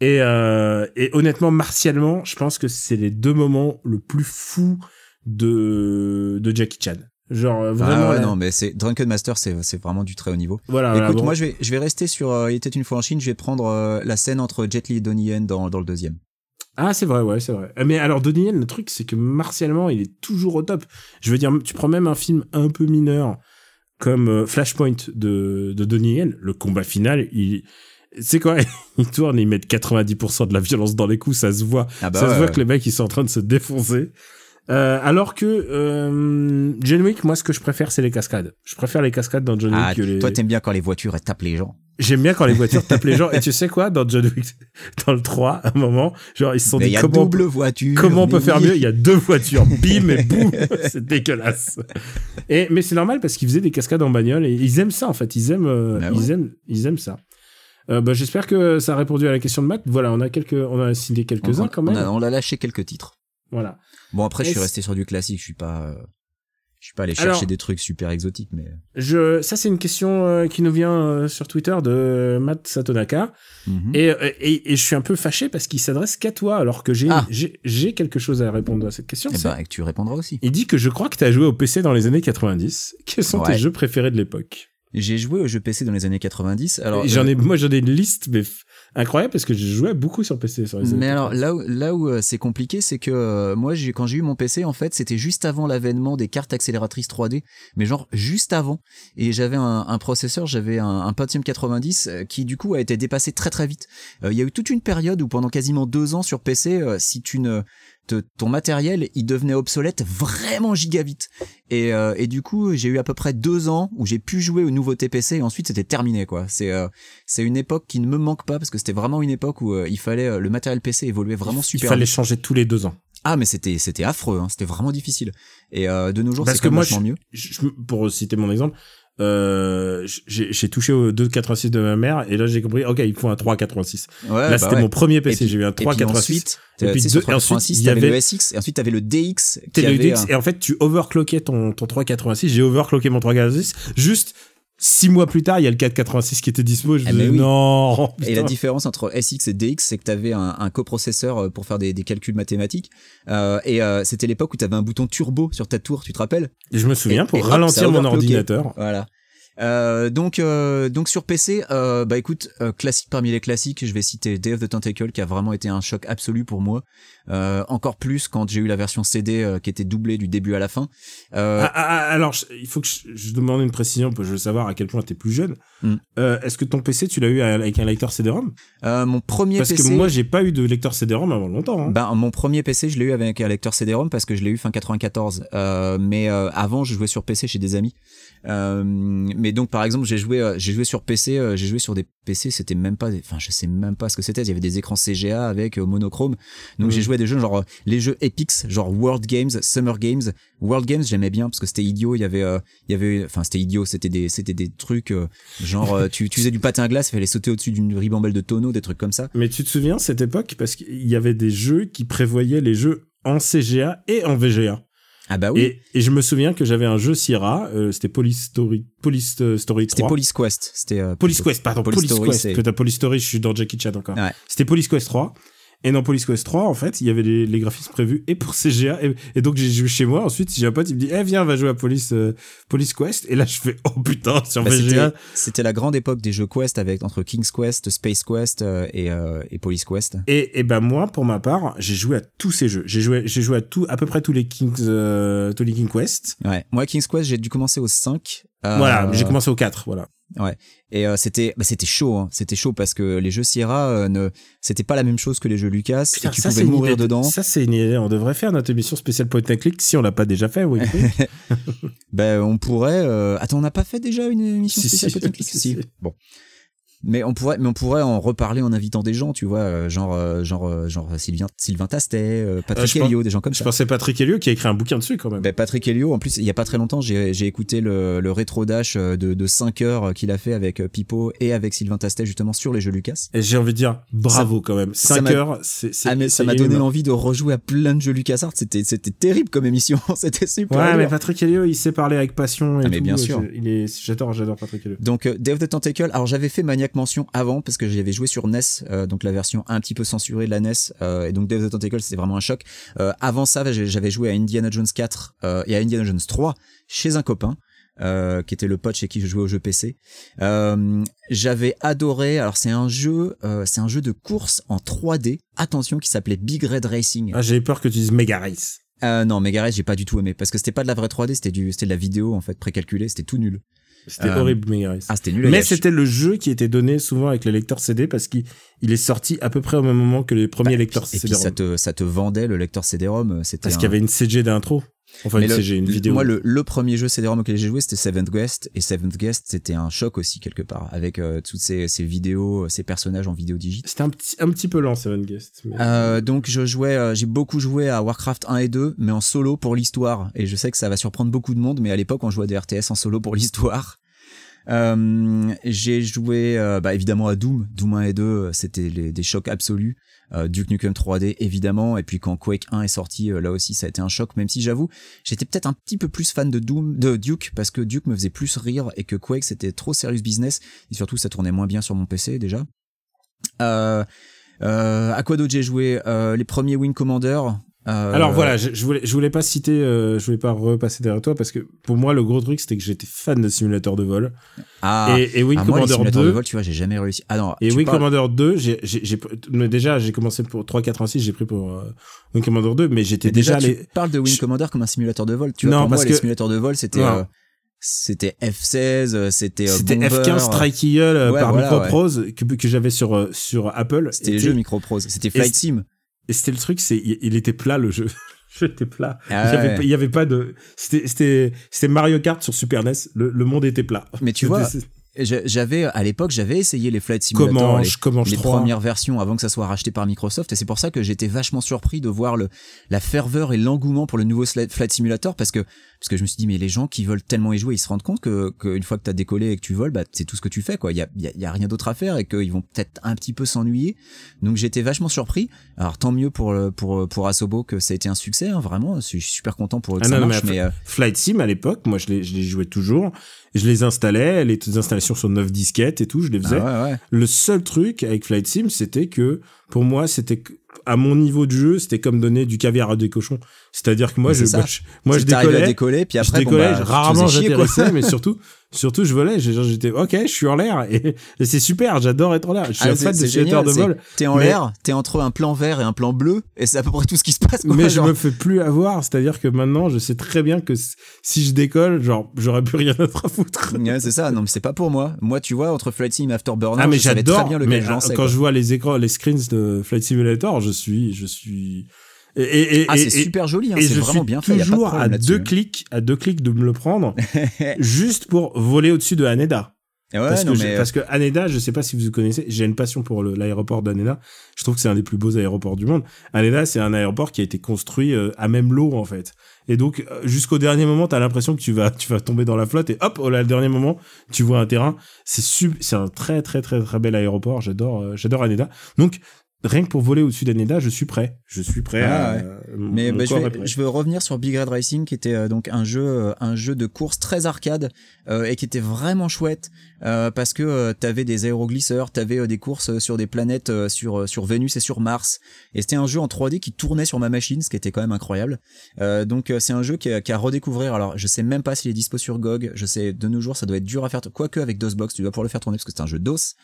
Et, euh, et honnêtement, martialement, je pense que c'est les deux moments le plus fous de de Jackie Chan. Genre euh, vraiment. ah ouais, non, mais c'est Drunken Master, c'est c'est vraiment du très haut niveau. Voilà. Écoute, voilà, bon. moi je vais je vais rester sur euh, Il était une fois en Chine. Je vais prendre euh, la scène entre Jet Li et Donnie Yen dans dans le deuxième. Ah, c'est vrai, ouais, c'est vrai. Euh, Mais alors, Donnie Yen, le truc, c'est que martialement, il est toujours au top. Je veux dire, tu prends même un film un peu mineur comme euh, Flashpoint de, de Donnie Yen, le combat final, il. C'est quoi [LAUGHS] Ils tournent, ils mettent 90% de la violence dans les coups, ça se voit. Ah bah ça ouais, se voit ouais. que les mecs, ils sont en train de se défoncer. Euh, alors que euh, John Wick, moi, ce que je préfère, c'est les cascades. Je préfère les cascades dans John Ah, Wick que les... toi t'aimes bien quand les voitures elles tapent les gens. J'aime bien quand les voitures tapent les gens. Et tu sais quoi? Dans John Wick, dans le 3, à un moment, genre, ils se sont Mais dit y a comment... double voiture. Comment on peut faire mieux? Il y a deux voitures, bim et [LAUGHS] boum, c'est dégueulasse. Et mais c'est normal parce qu'ils faisaient des cascades en bagnole et ils aiment ça en fait. Ils aiment, euh, Bah ouais. ils aiment, ils aiment ça. Euh, bah, j'espère que ça a répondu à la question de Matt. Voilà, on a quelques, on a signé quelques uns On- quand même. On a, on a lâché quelques titres. Voilà. Bon après je suis resté sur du classique. Je suis pas euh, je suis pas allé Alors- chercher des trucs super exotiques, mais Je, ça c'est une question euh, qui nous vient euh, sur Twitter de Matt Satonaka Mhm. et, euh, et, et je suis un peu fâché parce qu'il s'adresse qu'à toi alors que j'ai, Ah. j'ai, quelque chose à répondre à cette question. Eh c'est- ben, tu répondras aussi. Il dit que je crois que tu as joué au PC dans les années 90. Quels sont tes jeux préférés de l'époque? J'ai joué aux jeux PC dans les années 90. Alors J'en euh, ai, moi j'en ai une liste mais incroyable parce que j'ai joué beaucoup sur PC sur les Mais alors 90. là où, là où euh, c'est compliqué, c'est que euh, moi j'ai quand j'ai eu mon PC en fait, c'était juste avant l'avènement des cartes accélératrices 3D, mais genre juste avant. Et j'avais un, un processeur, j'avais un, un Pentium 90 euh, qui du coup a été dépassé très très vite. Euh, Il y a eu toute une période où pendant quasiment deux ans sur PC, euh, si tu ne te- ton matériel il devenait obsolète vraiment giga vite. Et, euh, et du coup j'ai eu à peu près deux ans où j'ai pu jouer au nouveau TPC et ensuite c'était terminé quoi. C'est euh, c'est une époque qui ne me manque pas parce que c'était vraiment une époque où euh, il fallait euh, le matériel PC évoluait vraiment Il super fallait vite. changer tous les deux ans. Ah mais c'était c'était affreux, hein, c'était vraiment difficile. Et euh, de nos jours c'est que moi, mieux. Je- pour citer mon exemple, euh, j'ai touché au 2,86 de ma mère et là j'ai compris, ok, il faut un 3,86. Ouais, là bah c'était ouais. mon premier PC, j'ai eu un et puis 3,86. ensuite, Et puis et ensuite, 86, il y avait- le SX et ensuite t'avais le DX. qui le avait DX, un- et en fait tu overclockais ton, ton 3,86. J'ai overclocké mon 3,86. Juste six mois plus tard, il y a le 4,86 qui était dispo. Je Ah, me disais, oui. non. Et la différence entre SX et DX, c'est que tu avais un, un coprocesseur euh, pour faire des, des calculs mathématiques. Euh, et euh, c'était l'époque où tu avais un bouton turbo sur ta tour, tu te rappelles? Et je me souviens et- pour et ralentir mon ordinateur. Voilà. Euh, donc, euh, donc sur PC, euh, bah écoute, euh, classique parmi les classiques, je vais citer Day of the Tentacle qui a vraiment été un choc absolu pour moi. Euh, encore plus quand j'ai eu la version CD euh, qui était doublée du début à la fin. Euh, Ah, ah, ah, alors, il faut que je, je demande une précision parce que je veux savoir à quel point t'es plus jeune. Euh, Est-ce que ton PC, tu l'as eu avec un lecteur CD-ROM euh, mon premier Parce PC. que moi, j'ai pas eu de lecteur CD-ROM avant longtemps. hein. Ben, mon premier PC, je l'ai eu avec un lecteur CD-ROM parce que je l'ai eu fin 94. Euh, mais euh, avant, je jouais sur PC chez des amis. Euh, mais donc, par exemple, j'ai joué, euh, j'ai joué sur PC, euh, j'ai joué sur des PC, c'était même pas, des- enfin, je sais même pas ce que c'était. Il y avait des écrans CGA avec monochrome. Donc, j'ai joué à des jeux genre les jeux Epix, genre World Games, Summer Games. World Games, j'aimais bien parce que c'était idiot. Il y avait, il y avait, enfin, c'était idiot. C'était des, c'était des trucs genre, tu, tu faisais du patin à glace, il fallait sauter au-dessus d'une ribambelle de tonneaux, des trucs comme ça. Mais tu te souviens cette époque parce qu'il y avait des jeux qui prévoyaient les jeux en CGA et en VGA. Ah bah oui. Et, et je me souviens que j'avais un jeu Sierra, euh, c'était Police Story, Police Story 3. C'était Police Quest. C'était euh, Police. Quest, pardon, Police Police, Story, Quest. Police Story, je suis dans Jackie Chan encore. Ouais. C'était Police Quest 3. Et dans Police Quest 3, en fait, il y avait les, les graphismes prévus et pour CGA. Et, et donc, j'ai joué chez moi. Ensuite, j'ai un pote, il me dit, eh, viens, on va jouer à Police, euh, Police Quest. Et là, je fais, oh putain, sur Bah, VGA. c'était- la grande époque des jeux Quest avec entre King's Quest, Space Quest euh, et, euh, et Police Quest. Et, et ben moi, pour ma part, j'ai joué à tous ces jeux. J'ai joué, j'ai joué à tout, à peu près tous les Kings, euh, tous les King Quest. Ouais. Moi, King's Quest, j'ai dû commencer au 5 Voilà, Euh, j'ai commencé au 4, voilà. Et euh, c'était bah, c'était chaud, hein. c'était chaud parce que les jeux Sierra euh, ne c'était pas la même chose que les jeux Lucas Putain, et tu ça, pouvais mourir idée- dedans. Ça, c'est une idée. On devrait faire notre émission spéciale point and click si on l'a pas déjà fait, oui. [LAUGHS] Ben on pourrait. euh, Attends, on n'a pas fait déjà une émission Si, spéciale si, Point and [LAUGHS] Click si, Si. si. Bon. Mais on pourrait, mais on pourrait en reparler en invitant des gens, tu vois, euh, genre, euh, genre, euh, genre Sylvain, Sylvain Tastet, euh, Patrick je pense- Helio, des gens comme Je ça. pensais Patrick Helio qui a écrit un bouquin dessus quand même. Ben, Patrick Helio, en plus, il y a pas très longtemps, j'ai j'ai écouté le, le rétro dash euh, de, de 5 heures qu'il a fait avec euh, Pipo et avec Sylvain Tastet justement sur les jeux Lucas. Et j'ai envie de dire bravo quand même. ça 5 m'a- heures, c'est. c'est- Ah mais ça m'a donné envie de rejouer à plein de jeux LucasArts. C'était c'était terrible comme émission. [LAUGHS] C'était super. Ouais, mais Patrick Helio, il sait parler avec passion et Ah, mais tout. bien Je- sûr. Il est, j'adore, j'adore Patrick Helio. Donc euh, of the Tentacle, alors j'avais fait Maniac Mention avant parce que j'avais joué sur NES, euh, donc la version un petit peu censurée de la NES, euh, et donc Day of the Tentacle c'était vraiment un choc. Euh, avant ça, j'avais joué à Indiana Jones 4 euh, et à Indiana Jones 3 chez un copain. Euh, qui était le pote chez qui je jouais au jeu PC. Euh, j'avais adoré. Alors c'est un jeu, euh, c'est un jeu de course en 3D. Attention, qui s'appelait Big Red Racing. Ah, j'ai peur que tu dises Mega Race. Euh, non, Mega Race, j'ai pas du tout aimé parce que c'était pas de la vraie 3D, c'était du, c'était de la vidéo en fait précalculée, c'était tout nul. C'était Euh, horrible. Ah, c'était nul. Mais c'était le jeu qui était donné souvent avec le lecteur CD parce qu'il il est sorti à peu près au même moment que les premiers Bah, lecteurs et puis CD. ça te, ça te vendait le lecteur CD-ROM. C'était Parce un- qu'il y avait une CG d'intro. Enfin, Mais une le- CG, une vidéo. Moi, le, le premier jeu CD-ROM auquel j'ai joué, c'était Seventh Guest. Et Seventh Guest, c'était un choc aussi, quelque part, avec euh, toutes ces, ces vidéos, ces personnages en vidéo digite. C'était un petit, un petit peu lent, Seven Guest. mais- Euh, donc je jouais, euh, j'ai beaucoup joué à Warcraft 1 et 2, mais en solo pour l'histoire. Et je sais que ça va surprendre beaucoup de monde, mais à l'époque on jouait à des RTS en solo pour l'histoire. Euh, j'ai joué euh, bah, évidemment à Doom, Doom 1 et 2, euh, c'était des chocs absolus. Duke Nukem 3D évidemment, et puis quand Quake 1 est sorti, là aussi ça a été un choc. Même si j'avoue, j'étais peut-être un petit peu plus fan de Doom, de Duke, parce que Duke me faisait plus rire et que Quake c'était trop serious business, et surtout ça tournait moins bien sur mon PC déjà. Euh, euh, à quoi d'autre j'ai joué? Euh, Les premiers Wing Commander. Euh, Alors voilà, je, je voulais, je voulais pas citer, euh, je voulais pas repasser derrière toi parce que pour moi le gros truc c'était que j'étais fan de simulateurs de vol Ah, et, et Wing ah, moi, les Commander simulateurs 2 de vol, tu vois, j'ai jamais réussi. Ah non, et Wing parles- Commander 2, j'ai, j'ai, mais déjà j'ai commencé pour 386, j'ai pris pour euh, Wing Commander 2, mais j'étais déjà, déjà, tu parles de Wing je- Commander comme un simulateur de vol. Tu vois, Non, pour parce moi, les que- simulateurs de vol, c'était euh, c'était F16, euh, c'était C'était Bomber, F15 Strike Eagle Ouais, par voilà, Microprose que, que j'avais sur sur Apple. C'était les jeux Microprose. C'était Flight Sim. Et c'était le truc, c'est il, était plat le jeu. Le [LAUGHS] jeu était plat. Ah il y avait pas- il y avait pas de c'était Mario Kart sur Super NES. Le, le monde était plat. Mais tu vois, [LAUGHS] J'avais à l'époque, j'avais essayé les Flight Simulator, comment les, comment les premières versions avant que ça soit racheté par Microsoft, et c'est pour ça que j'étais vachement surpris de voir le la ferveur et l'engouement pour le nouveau Flight Simulator, parce que parce que je me suis dit mais les gens qui veulent tellement y jouer, ils se rendent compte que qu'une fois que t'as décollé et que tu voles, bah c'est tout ce que tu fais quoi. Il y a y a, y a rien d'autre à faire et qu'ils vont peut-être un petit peu s'ennuyer. Donc j'étais vachement surpris. Alors tant mieux pour le- pour pour Asobo que ça a été un succès, hein, vraiment. Je suis super content pour eux que Ah ça non, marche, mais mais euh, Flight Sim à l'époque, moi je les je les jouais toujours. Je les installais, les installations sur 9 disquettes et tout, je les faisais. ah ouais, ouais. Le seul truc avec Flight Sim, c'était que pour moi, c'était à mon niveau de jeu, c'était comme donner du caviar à des cochons. C'est-à-dire que moi, Mais je, moi, je, moi, je t'arrives à décollais, décoller, puis je après bon, décollais, bah, tu te rarement faisais chier, quoi. j'atterrissais, mais [LAUGHS] surtout, surtout, je volais. J'étais, ok, je suis en l'air et, et c'est super. J'adore être en l'air. Je suis Ah, un fan de c'est simulateur génial, de vol. T'es en mais- l'air, t'es entre un plan vert et un plan bleu, et c'est à peu près tout ce qui se passe. Quoi, Mais je genre. me fais plus avoir. C'est-à-dire que maintenant, je sais très bien que si je décolle, genre, j'aurais plus rien d'autre à foutre. Ouais, c'est ça, non, mais c'est pas pour moi. Moi, tu vois, entre Flight Sim et Afterburner, Ah mais je j'adore. bien Mais je euh, lançais. quand je vois les écrans, les screens de Flight Simulator, je suis, je suis. Et, et, et, Ah, c'est super joli, hein, c'est vraiment bien fait. toujours à deux hein. clics, à deux clics de me le prendre, [LAUGHS] juste pour voler au-dessus de Haneda. Et ouais, parce, non, que je- mais, euh, parce que Haneda, je sais pas si vous connaissez, j'ai une passion pour l'aéroport d'Haneda. Je trouve que c'est un des plus beaux aéroports du monde. Haneda, c'est un aéroport qui a été construit euh, à même l'eau en fait. Et donc euh, jusqu'au dernier moment, t'as l'impression que tu vas, tu vas tomber dans la flotte et hop, au dernier moment, tu vois un terrain. C'est sub, c'est un très très très très bel aéroport. J'adore, euh, j'adore Haneda. Donc rien que pour voler au-dessus d'Haneda, je suis prêt. Je suis prêt. Ah, à, ouais. euh, Mais mon bah, je, corps est vais, prêt. je veux revenir sur Big Red Racing, qui était euh, donc un jeu, euh, un jeu de course très arcade euh, et qui était vraiment chouette euh, parce que t'avais des aéroglisseurs, t'avais des courses sur des planètes euh, sur sur Vénus et sur Mars. Et c'était un jeu en 3D qui tournait sur ma machine, ce qui était quand même incroyable. Euh, donc euh, c'est un jeu qui a, qui a à redécouvrir. Alors je sais même pas s'il est dispo sur GOG. Je sais de nos jours ça doit être dur à faire. Quoique avec DOSBox, tu dois pouvoir le faire tourner parce que c'est un jeu DOS.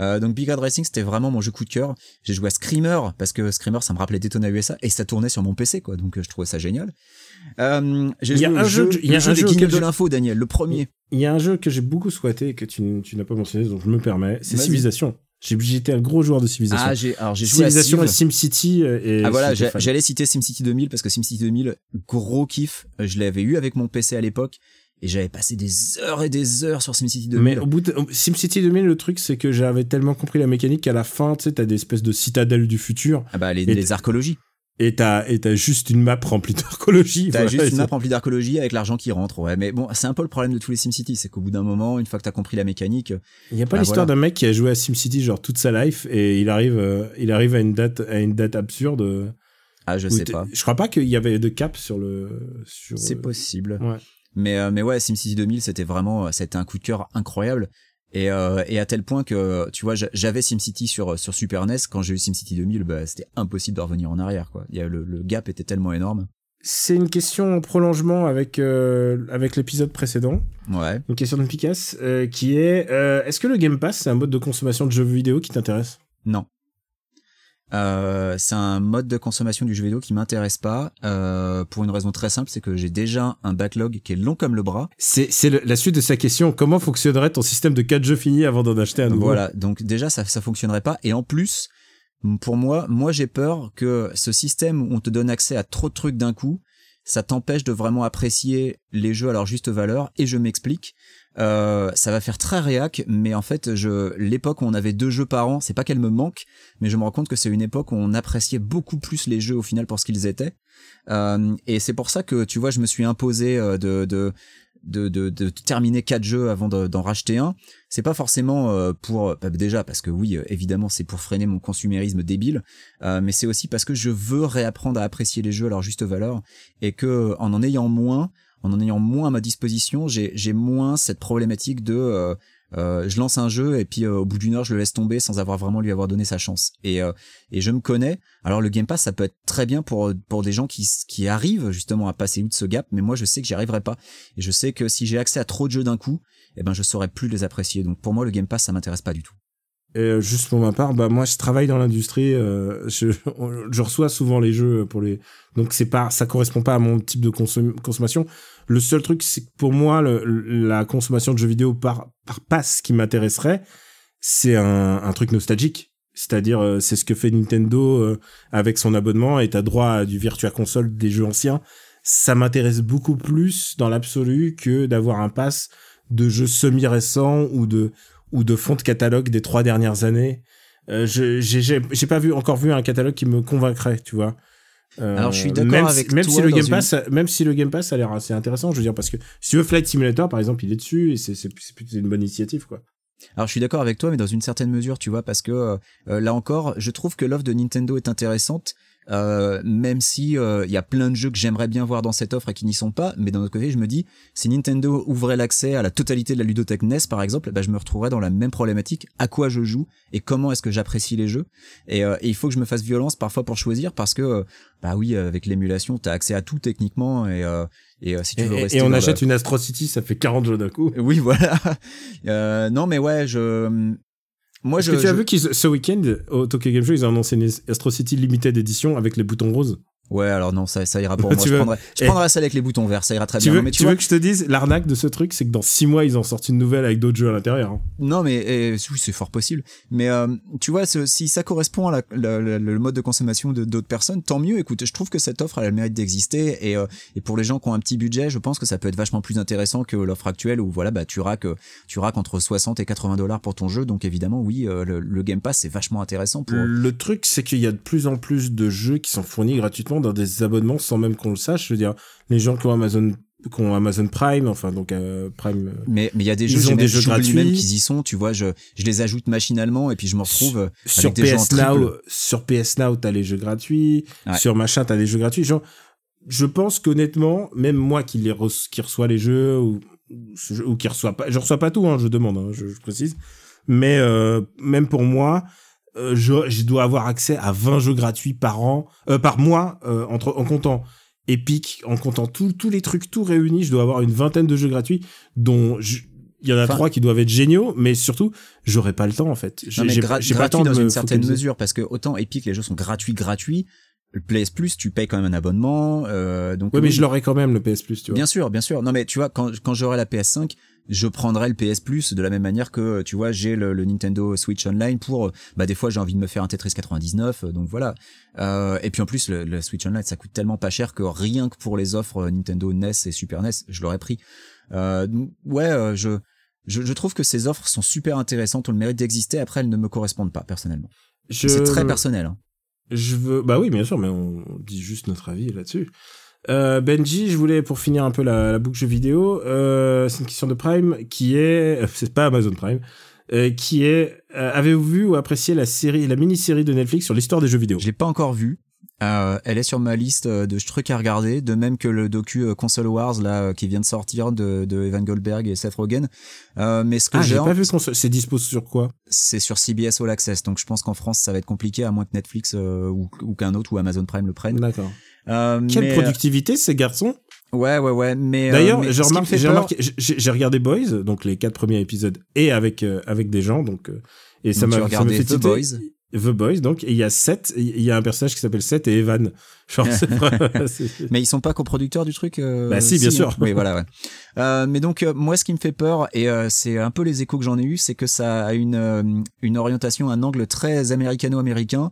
Euh, donc Big Red Racing, c'était vraiment mon jeu coup de cœur. J'ai joué à Screamer parce que Screamer, ça me rappelait Daytona USA et ça tournait sur mon PC, quoi. Donc euh, je trouvais ça génial. Euh, j'ai Il y a joué un jeu- jeu, il y a le jeu un des jeu guignols auquel de l'info, Daniel, le premier. Il y a un jeu que j'ai beaucoup souhaité et que tu, n'as pas mentionné, donc je me permets. C'est. J'ai- J'étais un gros joueur de Civilization. Ah, j'ai alors j'ai joué à Civilization et Civ. SimCity. Et Ah voilà, j'allais citer SimCity 2000 parce que SimCity 2000, gros kiff. Je l'avais eu avec mon PC à l'époque et j'avais passé des heures et des heures sur SimCity 2000. Mais au bout de SimCity 2000, le truc, c'est que j'avais tellement compris la mécanique qu'à la fin, tu sais, t'as des espèces de citadelles du futur Ah bah les, Et- les archéologies. et t'as, et t'as juste une map remplie d'archéologie. T'as Voilà, juste une map remplie d'archéologie avec l'argent qui rentre, ouais. Mais bon, c'est un peu le problème de tous les SimCity, c'est qu'au bout d'un moment, une fois que t'as compris la mécanique, Il y a pas Ah, l'histoire voilà. d'un mec qui a joué à SimCity genre toute sa life et il arrive, euh, il arrive à une date, à une date absurde. euh, ah je sais pas. Je crois pas qu'il y avait de cap sur le, sur. C'est euh, possible. Ouais. Mais euh, mais ouais, SimCity 2000, c'était vraiment, euh, c'était un coup de cœur incroyable. Et, euh, et à tel point que, tu vois, j'a- j'avais SimCity sur sur Super NES. Quand j'ai eu SimCity 2000, bah, c'était impossible de revenir en arrière, quoi. Il y a le, le gap était tellement énorme. C'est une question en prolongement avec euh, avec l'épisode précédent. Ouais. Une question de Picasso euh, qui est euh, est-ce que le Game Pass c'est un mode de consommation de jeux vidéo qui t'intéresse? Non. Euh, c'est un mode de consommation du jeu vidéo qui m'intéresse pas euh, pour une raison très simple, c'est que j'ai déjà un backlog qui est long comme le bras. C'est la suite de sa question. Comment fonctionnerait ton système de 4 jeux finis avant d'en acheter un nouveau? Voilà, donc déjà ça ça fonctionnerait pas et en plus pour moi, moi j'ai peur que ce système où on te donne accès à trop de trucs d'un coup, ça t'empêche de vraiment apprécier les jeux à leur juste valeur et je m'explique. Euh, ça va faire très réac, mais en fait, je l'époque où on avait deux jeux par an, c'est pas qu'elle me manque, mais je me rends compte que c'est une époque où on appréciait beaucoup plus les jeux au final pour ce qu'ils étaient. Euh, et c'est pour ça que tu vois, je me suis imposé euh, de de de, de, terminer quatre jeux avant de- d'en racheter un. C'est pas forcément euh, pour bah, déjà parce que oui, évidemment, c'est pour freiner mon consumérisme débile, euh, mais c'est aussi parce que je veux réapprendre à apprécier les jeux à leur juste valeur et que en en ayant moins, en en ayant moins à ma disposition, j'ai moins cette problématique de euh, euh, je lance un jeu et puis euh, au bout d'une heure je le laisse tomber sans avoir vraiment lui avoir donné sa chance. Et et je me connais. Alors le Game Pass ça peut être très bien pour pour des gens qui qui arrivent justement à passer outre ce gap, mais moi je sais que j'y arriverai pas. Et je sais que si j'ai accès à trop de jeux d'un coup, eh ben je saurais plus les apprécier. Donc pour moi le Game Pass ça m'intéresse pas du tout. Euh, juste pour ma part, bah moi je travaille dans l'industrie, euh, je, reçois souvent les jeux pour les, donc c'est pas, ça correspond pas à mon type de consom- consommation. Le seul truc, c'est que pour moi, la consommation de jeux vidéo par par pass qui m'intéresserait, c'est un, truc nostalgique. C'est-à-dire, euh, c'est ce que fait Nintendo euh, avec son abonnement et t'as droit à du Virtua Console des jeux anciens. Ça m'intéresse beaucoup plus dans l'absolu que d'avoir un pass de jeux semi-récents ou de ou de fonds de catalogue des trois dernières années. Euh, je j'ai pas vu encore vu un catalogue qui me convaincrait, tu vois. Euh, Alors, je suis d'accord même avec si, même toi si le Game une- Pass a- même si le Game Pass a l'air assez intéressant, je veux dire parce que si tu veux Flight Simulator par exemple, il est dessus et c'est une bonne initiative quoi. Alors je suis d'accord avec toi, mais dans une certaine mesure, tu vois, parce que euh, là encore, je trouve que l'offre de Nintendo est intéressante, euh, même si euh, il y a plein de jeux que j'aimerais bien voir dans cette offre et qui n'y sont pas. Mais d'un autre côté, je me dis, si Nintendo ouvrait l'accès à la totalité de la ludothèque NES, par exemple, bah, je me retrouverais dans la même problématique. À quoi je joue et comment est-ce que j'apprécie les jeux? Et, euh, et il faut que je me fasse violence parfois pour choisir, parce que euh, bah oui, avec l'émulation, t'as accès à tout techniquement et euh, et euh, si tu veux et- rester et on la- achète une Astro City, ça fait 40 jeux d'un coup. oui, voilà. [LAUGHS] Euh, non, mais ouais, je. Moi, Est-ce je. que tu as vu qu'ils ce week-end au Tokyo Game Show, ils ont annoncé une Astro City Limited Edition avec les boutons roses? Ouais, alors non, ça, ça ira pour [LAUGHS] moi. Je veux- prendrai, je Eh. prendrai ça avec les boutons verts, ça ira très Tu bien. veux, Non, mais tu tu veux que je te dise l'arnaque de ce truc, c'est que dans 6 mois ils en sortent une nouvelle avec d'autres jeux à l'intérieur. hein. non, mais eh, oui, c'est fort possible. Mais euh, tu vois, si ça correspond à la- la- la- le mode de consommation de d'autres personnes, tant mieux. Écoute, je trouve que cette offre elle a le mérite d'exister et, euh, et pour les gens qui ont un petit budget, je pense que ça peut être vachement plus intéressant que l'offre actuelle où voilà, bah tu raques, tu raques entre 60 et 80 dollars pour ton jeu. Donc évidemment, oui, euh, le, le Game Pass c'est vachement intéressant pour. Le truc, c'est qu'il y a de plus en plus de jeux qui sont fournis gratuitement dans des abonnements sans même qu'on le sache. Je veux dire, les gens qui ont Amazon, qui ont Amazon Prime, enfin donc euh, Prime. euh, Mais mais il y a des jeux, j'ai des jeux gratuits. même qu'ils y sont. Tu vois, je je les ajoute machinalement et puis je me retrouve euh, sur avec en PS triple. Now, sur PS Now, t'as les jeux gratuits. Ouais. Sur machin, t'as les jeux gratuits. Genre, je pense qu'honnêtement, même moi qui les re- qui reçois les jeux ou ou qui reçois pas, je reçois pas tout, hein, je demande, hein, je, je précise. Mais euh, même pour moi, euh, je, je dois avoir accès à 20 jeux gratuits par an, euh, par mois, euh, entre en comptant Epic, en comptant tous tous les trucs tout réunis, je dois avoir une vingtaine de jeux gratuits dont je, il y en a Enfin- trois qui doivent être géniaux, mais surtout, j'aurais pas le temps en fait. J'ai pas le temps dans me une certaine focaliser. mesure parce que autant Epic les jeux sont gratuits gratuits le PS Plus tu payes quand même un abonnement euh, donc Ouais, mais oui, je l'aurais quand même le PS Plus, tu vois. bien sûr bien sûr non mais tu vois quand quand j'aurai la PS5 je prendrai le PS Plus de la même manière que tu vois j'ai le, le Nintendo Switch Online pour euh, bah des fois j'ai envie de me faire un Tetris 99 euh, donc voilà euh, et puis en plus le, le Switch Online ça coûte tellement pas cher que rien que pour les offres Nintendo NES et Super NES je l'aurais pris euh, donc, ouais euh, je je, je trouve que ces offres sont super intéressantes, ont le mérite d'exister. Après, elles ne me correspondent pas personnellement. Je- C'est très personnel. hein. Je veux, bah oui, bien sûr, mais on dit juste notre avis là-dessus. Euh, Benji, je voulais pour finir un peu la, la boucle jeux vidéo, euh, c'est une question de Prime qui est, c'est pas Amazon Prime, euh, qui est, euh, avez-vous vu ou apprécié la série, la mini-série de Netflix sur l'histoire des jeux vidéo? Je l'ai pas encore vue. Euh, elle est sur ma liste euh, de trucs à regarder, de même que le docu euh, Console Wars là qui vient de sortir de, de Evan Goldberg et Seth Rogen. Euh, mais ce que Ah, j'ai, pas vu qu'on se- c'est dispo sur quoi? C'est sur CBS All Access, donc je pense qu'en France ça va être compliqué à moins que Netflix euh, ou, ou qu'un autre ou Amazon Prime le prenne. D'accord. Quelle mais, productivité ces garçons? Ouais ouais ouais. Mais D'ailleurs, j'ai remarqué, j'ai regardé Boys, donc les quatre premiers épisodes, et avec avec des gens, donc et ça m'a fait The. Boys? The Boys, donc et il y a Seth, il y a un personnage qui s'appelle Seth et Evan. Genre, [LAUGHS] Mais ils sont pas coproducteurs du truc euh, Bah si, bien sûr. hein. Oui, voilà. Ouais. Euh, mais donc euh, moi, ce qui me fait peur et euh, c'est un peu les échos que j'en ai eu, c'est que ça a une une orientation, un angle très américano-américain.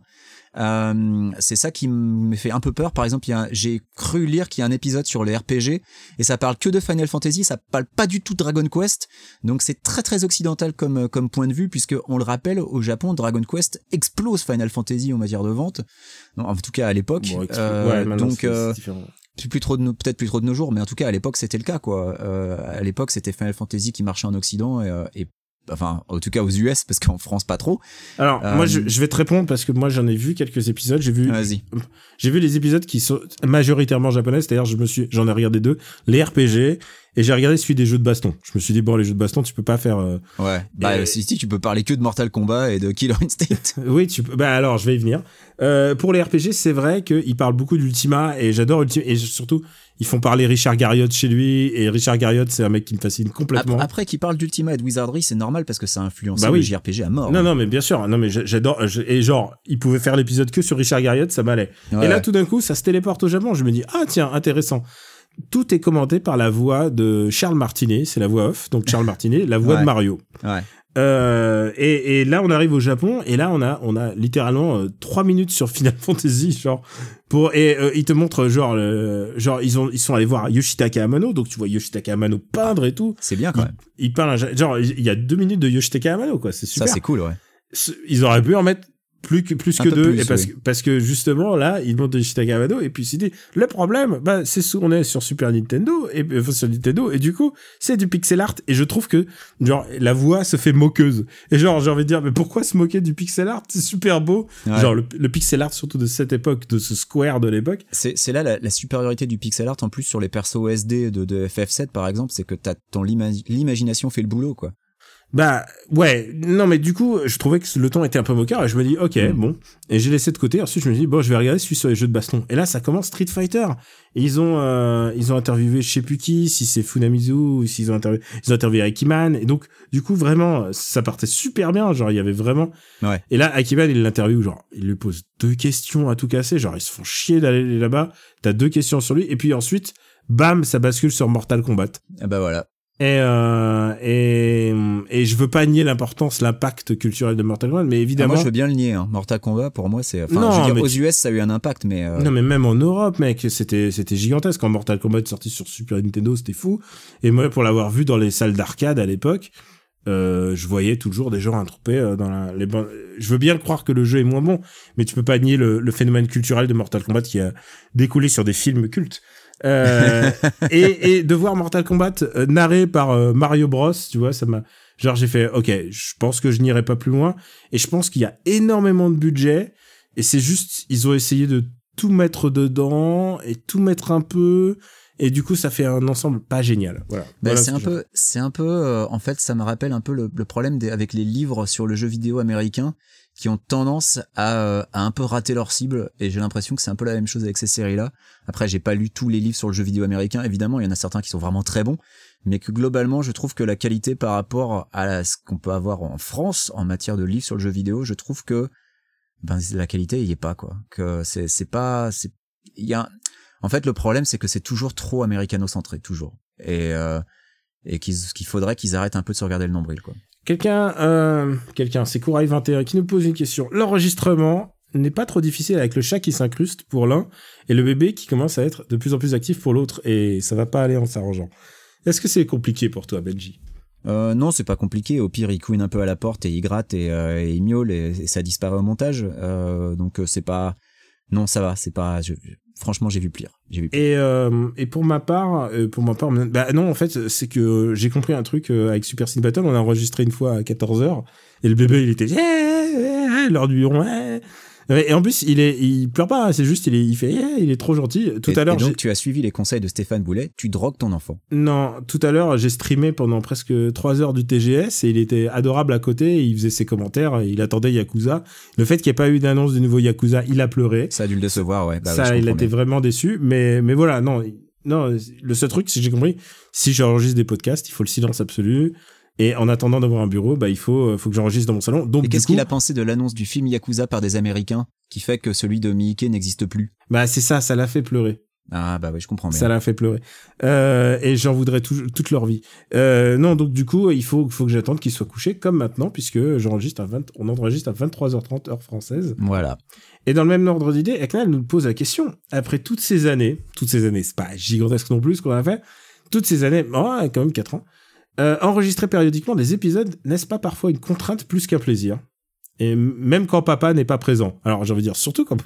Euh, c'est ça qui me fait un peu peur. Par exemple, j'ai cru lire qu'il y a un épisode sur les RPG et ça parle que de Final Fantasy, ça parle pas du tout de Dragon Quest. Donc c'est très très occidental comme comme point de vue puisque on le rappelle au Japon, Dragon Quest explose Final Fantasy en matière de vente. Non, en tout cas à l'époque. Bon, Euh, ouais, donc euh, plus, trop de peut-être plus trop de nos jours mais en tout cas à l'époque c'était le cas quoi euh, à l'époque c'était Final Fantasy qui marchait en occident et, euh, et enfin en tout cas aux US parce qu'en France pas trop Alors, Euh, moi, je, je vais te répondre parce que moi, j'en ai vu quelques épisodes. J'ai vu, vas-y j'ai vu les épisodes qui sont majoritairement japonais. C'est-à-dire, je me suis, j'en ai regardé deux, les RPG, et j'ai regardé celui des jeux de baston. Je me suis dit bon, les jeux de baston, tu peux pas faire. euh, ouais bah Et- si, si tu peux parler que de Mortal Kombat et de Killer Instinct [LAUGHS] Oui, tu peux. Bah alors, je vais y venir. Euh, pour les RPG, c'est vrai qu'ils parlent beaucoup d'Ultima et j'adore Ultima et surtout ils font parler Richard Garriott chez lui et Richard Garriott, c'est un mec qui me fascine complètement. après, après qu'il parle d'Ultima et de Wizardry c'est normal parce que ça a influencé Bah oui. le JRPG à mort Non, non, mais bien sûr. Non, mais j'a- j'adore. Et genre, il pouvait faire l'épisode que sur Richard Garriott, ça m'allait. Ouais. Et là, tout d'un coup, ça se téléporte au Japon. Je me dis, ah tiens, intéressant. Tout est commenté par la voix de Charles Martinet, c'est la voix off. Donc Charles Martinet, la voix Ouais. de Mario. ouais Euh, et, et là, on arrive au Japon, et là, on a, on a littéralement euh, trois minutes sur Final [LAUGHS] Fantasy, genre pour et euh, ils te montrent genre, le, genre ils ont, ils sont allés voir Yoshitaka Amano, donc tu vois Yoshitaka Amano peindre et tout. c'est bien quand même Il un ja- genre il y a deux minutes de Yoshitaka Amano, quoi, c'est super. ça c'est cool ouais Ils auraient pu en mettre plus que plus que deux, plus, et parce, oui. parce que justement là, ils montrent Yoshitaka Amano, et puis ils dit le problème, bah c'est on est sur Super Nintendo et euh, enfin, sur Nintendo, et du coup c'est du pixel art, et je trouve que genre la voix se fait moqueuse, et genre j'ai envie de dire mais pourquoi se moquer du pixel art, c'est super beau, Ouais. genre le, le pixel art surtout de cette époque, de ce square de l'époque. c'est c'est là la, la supériorité du pixel art en plus sur les persos SD de, de FF7 par exemple c'est que t'as ton l'ima- l'imagination fait le boulot quoi Bah ouais, non mais du coup, je trouvais que le ton était un peu moqueur et je me dis ok Mm. bon et j'ai laissé de côté. Ensuite je me dis bon je vais regarder celui sur les jeux de baston. Et là ça commence Street Fighter. Et ils ont euh, ils ont interviewé je sais plus qui, si c'est Funamizu ou s'ils ont interviewé ils ont interviewé Akiman et donc du coup vraiment ça partait super bien. Genre il y avait vraiment Ouais. et là Akiman il l'interviewe genre il lui pose deux questions à tout casser. Genre ils se font chier d'aller là-bas. T'as deux questions sur lui et puis ensuite bam ça bascule sur Mortal Kombat. ah bah voilà Et, euh, et, et je veux pas nier l'importance, l'impact culturel de Mortal Kombat, mais Ah, évidemment. moi je veux bien le nier hein. Mortal Kombat pour moi c'est enfin aux tu- US ça a eu un impact mais euh, Non, mais même en Europe, mec, c'était, c'était gigantesque. Quand Mortal Kombat est sorti sur Super Nintendo, c'était fou. Et moi, pour l'avoir vu dans les salles d'arcade à l'époque, euh, je voyais toujours des gens attroupés euh, dans la, les Je veux bien croire que le jeu est moins bon, mais tu peux pas nier le, le phénomène culturel de Mortal Kombat qui a découlé sur des films cultes. Euh, et, et de voir Mortal Kombat euh, narré par euh, Mario Bros, tu vois, ça m'a, genre j'ai fait, ok, je pense que je n'irai pas plus loin. Et je pense qu'il y a énormément de budget. Et c'est juste, ils ont essayé de tout mettre dedans et tout mettre un peu. Et du coup, ça fait un ensemble pas génial. Voilà. Bah, Voilà c'est ce un peu, c'est un peu, euh, en fait, ça me rappelle un peu le, le problème des, avec les livres sur le jeu vidéo américain qui ont tendance à, euh, à un peu rater leur cible. Et j'ai l'impression que c'est un peu la même chose avec ces séries-là. Après, j'ai pas lu tous les livres sur le jeu vidéo américain. Évidemment, il y en a certains qui sont vraiment très bons. mais que globalement, je trouve que la qualité par rapport à ce qu'on peut avoir en France en matière de livres sur le jeu vidéo, je trouve que ben la qualité y est pas quoi. Que c'est c'est pas c'est il y a en fait le problème c'est que c'est toujours trop américano-centré toujours et euh, et qu'il faudrait qu'ils arrêtent un peu de se regarder le nombril quoi. Quelqu'un, euh, quelqu'un, c'est Courail 21 qui nous pose une question. L'enregistrement n'est pas trop difficile avec le chat qui s'incruste pour l'un et le bébé qui commence à être de plus en plus actif pour l'autre et ça va pas aller en s'arrangeant. Est-ce que c'est compliqué pour toi, Benji? Euh, non, c'est pas compliqué. Au pire, il couine un peu à la porte et il gratte et, euh, il miaule et, ça disparaît au montage. Donc c'est pas. Non, ça va. C'est pas. Franchement, j'ai vu pire. J'ai vu. Pire. Et, euh, et pour ma part, euh, pour ma part, bah non, en fait, c'est que j'ai compris un truc euh, avec Super Cine Battle. On a enregistré une fois à 14h et le bébé, il était yeah, lors du ouais. Et en plus, il est, il pleure pas. C'est juste, il est, il fait, yeah, il est trop gentil. Tout Et- à l'heure, donc tu as suivi les conseils de Stéphane Boulet. Tu drogues ton enfant. non, tout à l'heure, j'ai streamé pendant presque 3 heures du TGS et il était adorable à côté. Il faisait ses commentaires. Il attendait Yakuza. Le fait qu'il n'y ait pas eu d'annonce du nouveau Yakuza, il a pleuré. Ça a dû le décevoir, ouais. Bah, ça, il était bien. vraiment déçu. Mais, mais voilà, non, non. Le seul truc, que j'ai compris, si j'enregistre des podcasts, il faut le silence absolu. Et en attendant d'avoir un bureau, bah, il faut, faut que j'enregistre dans mon salon. Donc, Et qu'est-ce coup, qu'il a pensé de l'annonce du film Yakuza par des Américains qui fait que celui de Miike n'existe plus? Bah, c'est ça, ça l'a fait pleurer. Ah bah ouais, je comprends bien. Ça l'a fait pleurer. Euh, et j'en voudrais tout- toute leur vie. Euh, non, donc du coup, il faut, faut que j'attende qu'ils soient couchés comme maintenant, puisque j'enregistre à 20, on enregistre à 23h30 heure française. Voilà. Et dans le même ordre d'idée, Eknal nous pose la question, après toutes ces années, toutes ces années, c'est pas gigantesque non plus ce qu'on a fait, toutes ces années, oh, quand même 4 ans, euh, enregistrer périodiquement des épisodes, n'est-ce pas parfois une contrainte plus qu'un plaisir? Et même quand papa n'est pas présent. Alors j'ai envie de dire, surtout quand...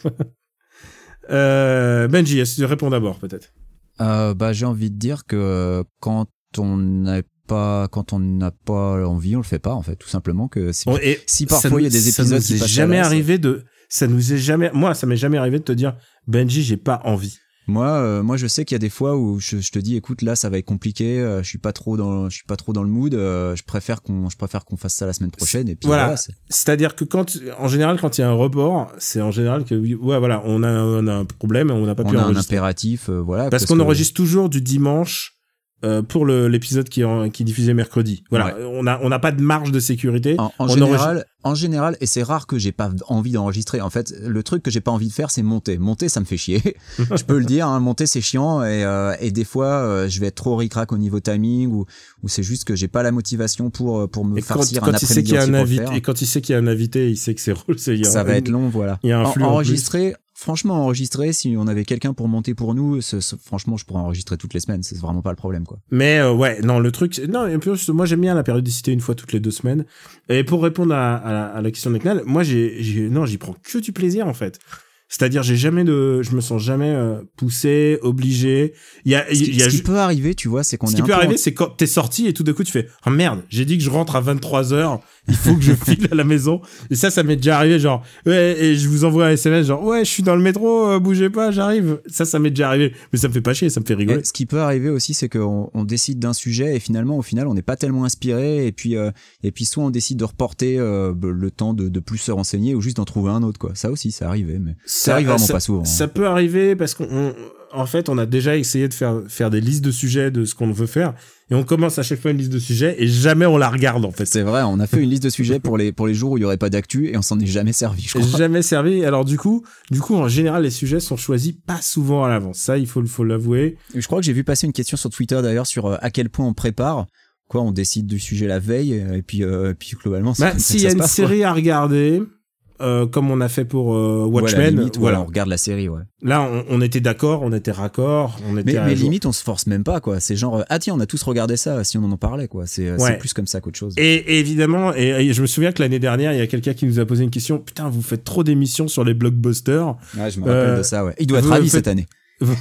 [LAUGHS] euh, Benji, réponds d'abord peut-être? Euh, bah j'ai envie de dire que quand on n'a pas quand on n'a pas envie, on le fait pas en fait, tout simplement que si, et si ça parfois il y a des ça épisodes nous qui est jamais arrivé de... Ça nous est jamais... Moi, ça m'est jamais arrivé de te dire, Benji, j'ai pas envie. Moi, euh, moi, je sais qu'il y a des fois où je, je te dis, écoute, là, ça va être compliqué. euh, je suis pas trop dans, je suis pas trop dans le mood. euh, je préfère qu'on, je préfère qu'on fasse ça la semaine prochaine. Et puis Voilà. voilà. c'est- C'est-à-dire que quand, en général, quand il y a un report, c'est en général que, ouais, voilà, on a, on a un problème et on n'a pas on pu a un impératif, euh, voilà. Parce qu'on enregistre toujours du dimanche euh, pour l'épisode qui, en- qui est diffusé mercredi. Voilà, on a, on n'a pas de marge de sécurité. En, général, en général, et c'est rare que j'ai pas envie d'enregistrer. En fait, le truc que j'ai pas envie de faire, c'est monter. Monter, ça me fait chier. [LAUGHS] je peux le dire. Hein, monter, c'est chiant. Et, euh, et des fois, euh, je vais être trop ric-rac au niveau timing, ou, ou c'est juste que j'ai pas la motivation pour euh, pour me Et quand, farcir quand un après-midi a entier un faire. et quand il sait qu'il y a un invité, il sait que c'est [LAUGHS] a ça va être long, voilà. Il y a un en enregistrer, franchement, enregistrer, si on avait quelqu'un pour monter pour nous, ce- ce- franchement, je pourrais enregistrer toutes les semaines. C'est vraiment pas le problème, quoi. Mais euh, ouais, non, le truc, non, et puis, moi j'aime bien la périodicité une fois toutes les deux semaines. Et pour répondre à, à la, à la question de Knall, moi j'ai, non, j'y prends que du plaisir en fait. C'est-à-dire, j'ai jamais de, je me sens jamais euh, poussé, obligé. Il y a, Ce y a ce qui peut arriver, tu vois, c'est qu'on ce est qui peut en- arriver, c'est quand t'es sorti et tout d'un coup tu fais oh merde, j'ai dit que je rentre à 23 heures, il faut que je file à la maison. Et ça, ça m'est déjà arrivé genre ouais et je vous envoie un SMS genre ouais je suis dans le métro, euh, bougez pas, j'arrive. Ça, ça m'est déjà arrivé, mais ça me fait pas chier, ça me fait rigoler. Et ce qui peut arriver aussi, c'est qu'on on décide d'un sujet et finalement, au final, on n'est pas tellement inspiré. Et puis, euh, et puis, soit on décide de reporter euh, le temps de, de plus se renseigner ou juste d'en trouver un autre, quoi. Ça aussi, c'est arrivé, mais ça, arrive vraiment ça- pas souvent. hein. Ça peut arriver parce qu'on, on- en fait, on a déjà essayé de faire, faire des listes de sujets de ce qu'on veut faire. Et on commence à chaque fois une liste de sujets et jamais on la regarde, en fait. C'est vrai, on a fait une liste de sujets pour les, pour les jours où il y aurait pas d'actu et on s'en est jamais servi, je crois. jamais servi. Alors, du coup, du coup, en général, les sujets sont choisis pas souvent à l'avance. Ça, il faut, faut l'avouer. Je crois que j'ai vu passer une question sur Twitter d'ailleurs sur euh, à quel point on prépare. Quoi, on décide du sujet la veille et puis, euh, puis globalement, c'est Bah, s'il y a une passe, quoi. série à regarder, euh, comme on a fait pour euh, Ouais, Watchmen, limite, ouais, voilà. on regarde la série, ouais. Là, on, on était d'accord, on était raccord, on était Mais, mais limite, on se force même pas, quoi. C'est genre, euh, ah tiens, on a tous regardé ça, si on en parlait, quoi. C'est euh, Ouais. plus comme ça qu'autre chose. Et, et évidemment, et, et je me souviens que l'année dernière, il y a quelqu'un qui nous a posé une question. Putain, vous faites trop d'émissions sur les blockbusters. Ouais, je me rappelle Euh, de ça, ouais. Il doit être ravi faites- cette année. [LAUGHS] vous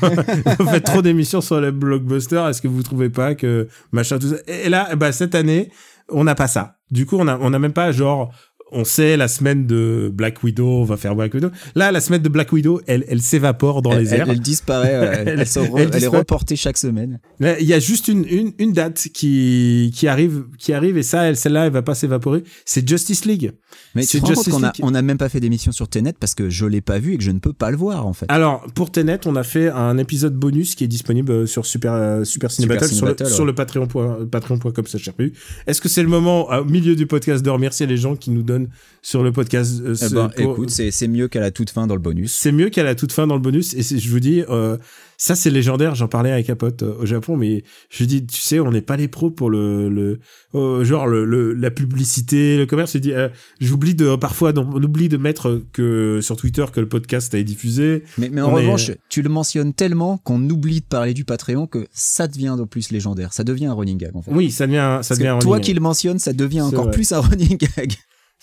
faites trop d'émissions sur les blockbusters. Est-ce que vous trouvez pas que machin tout ça? Et là, bah cette année, on n'a pas ça. Du coup, on a on a même pas genre on sait la semaine de Black Widow, on va faire Black Widow. Là, la semaine de Black Widow, elle, elle s'évapore dans elle, les airs. Elle, elle disparaît, euh, elle, [LAUGHS] re- est reportée chaque semaine. Il y a juste une, une, une date qui, qui arrive, qui arrive et ça, elle, celle-là, elle va pas s'évaporer. C'est Justice League. Mais C'est tu te Justice League. on a même pas fait d'émission sur Tenet parce que je l'ai pas vu et que je ne peux pas le voir en fait. Alors, pour Tenet, on a fait un épisode bonus qui est disponible euh, sur Super, euh, Super Ciné Super Battle, Ciné sur, Battle, le, ouais. sur le Patreon, point- patreon.com slash RPU. Est-ce que c'est le moment, au milieu du podcast, de remercier les gens qui nous donnent sur le podcast euh, Eh ben, pour- écoute, c'est mieux qu'à la toute fin dans le bonus. C'est mieux qu'à la toute fin dans le bonus. Et je vous dis, euh, ça c'est légendaire. J'en parlais avec un pote euh, au Japon, mais je lui dis, tu sais, on n'est pas les pros pour le, le euh, genre le, le- la publicité, le commerce. Je dis, j'oublie de parfois, on oublie de mettre que sur Twitter que le podcast a été diffusé. Mais, mais en On est- revanche, tu le mentionnes tellement qu'on oublie de parler du Patreon que ça devient de plus légendaire. Ça devient un running gag en fait. Oui, ça devient, ça Parce devient que un toi qui le mentionnes, ça devient encore vrai. plus un [LAUGHS] running gag.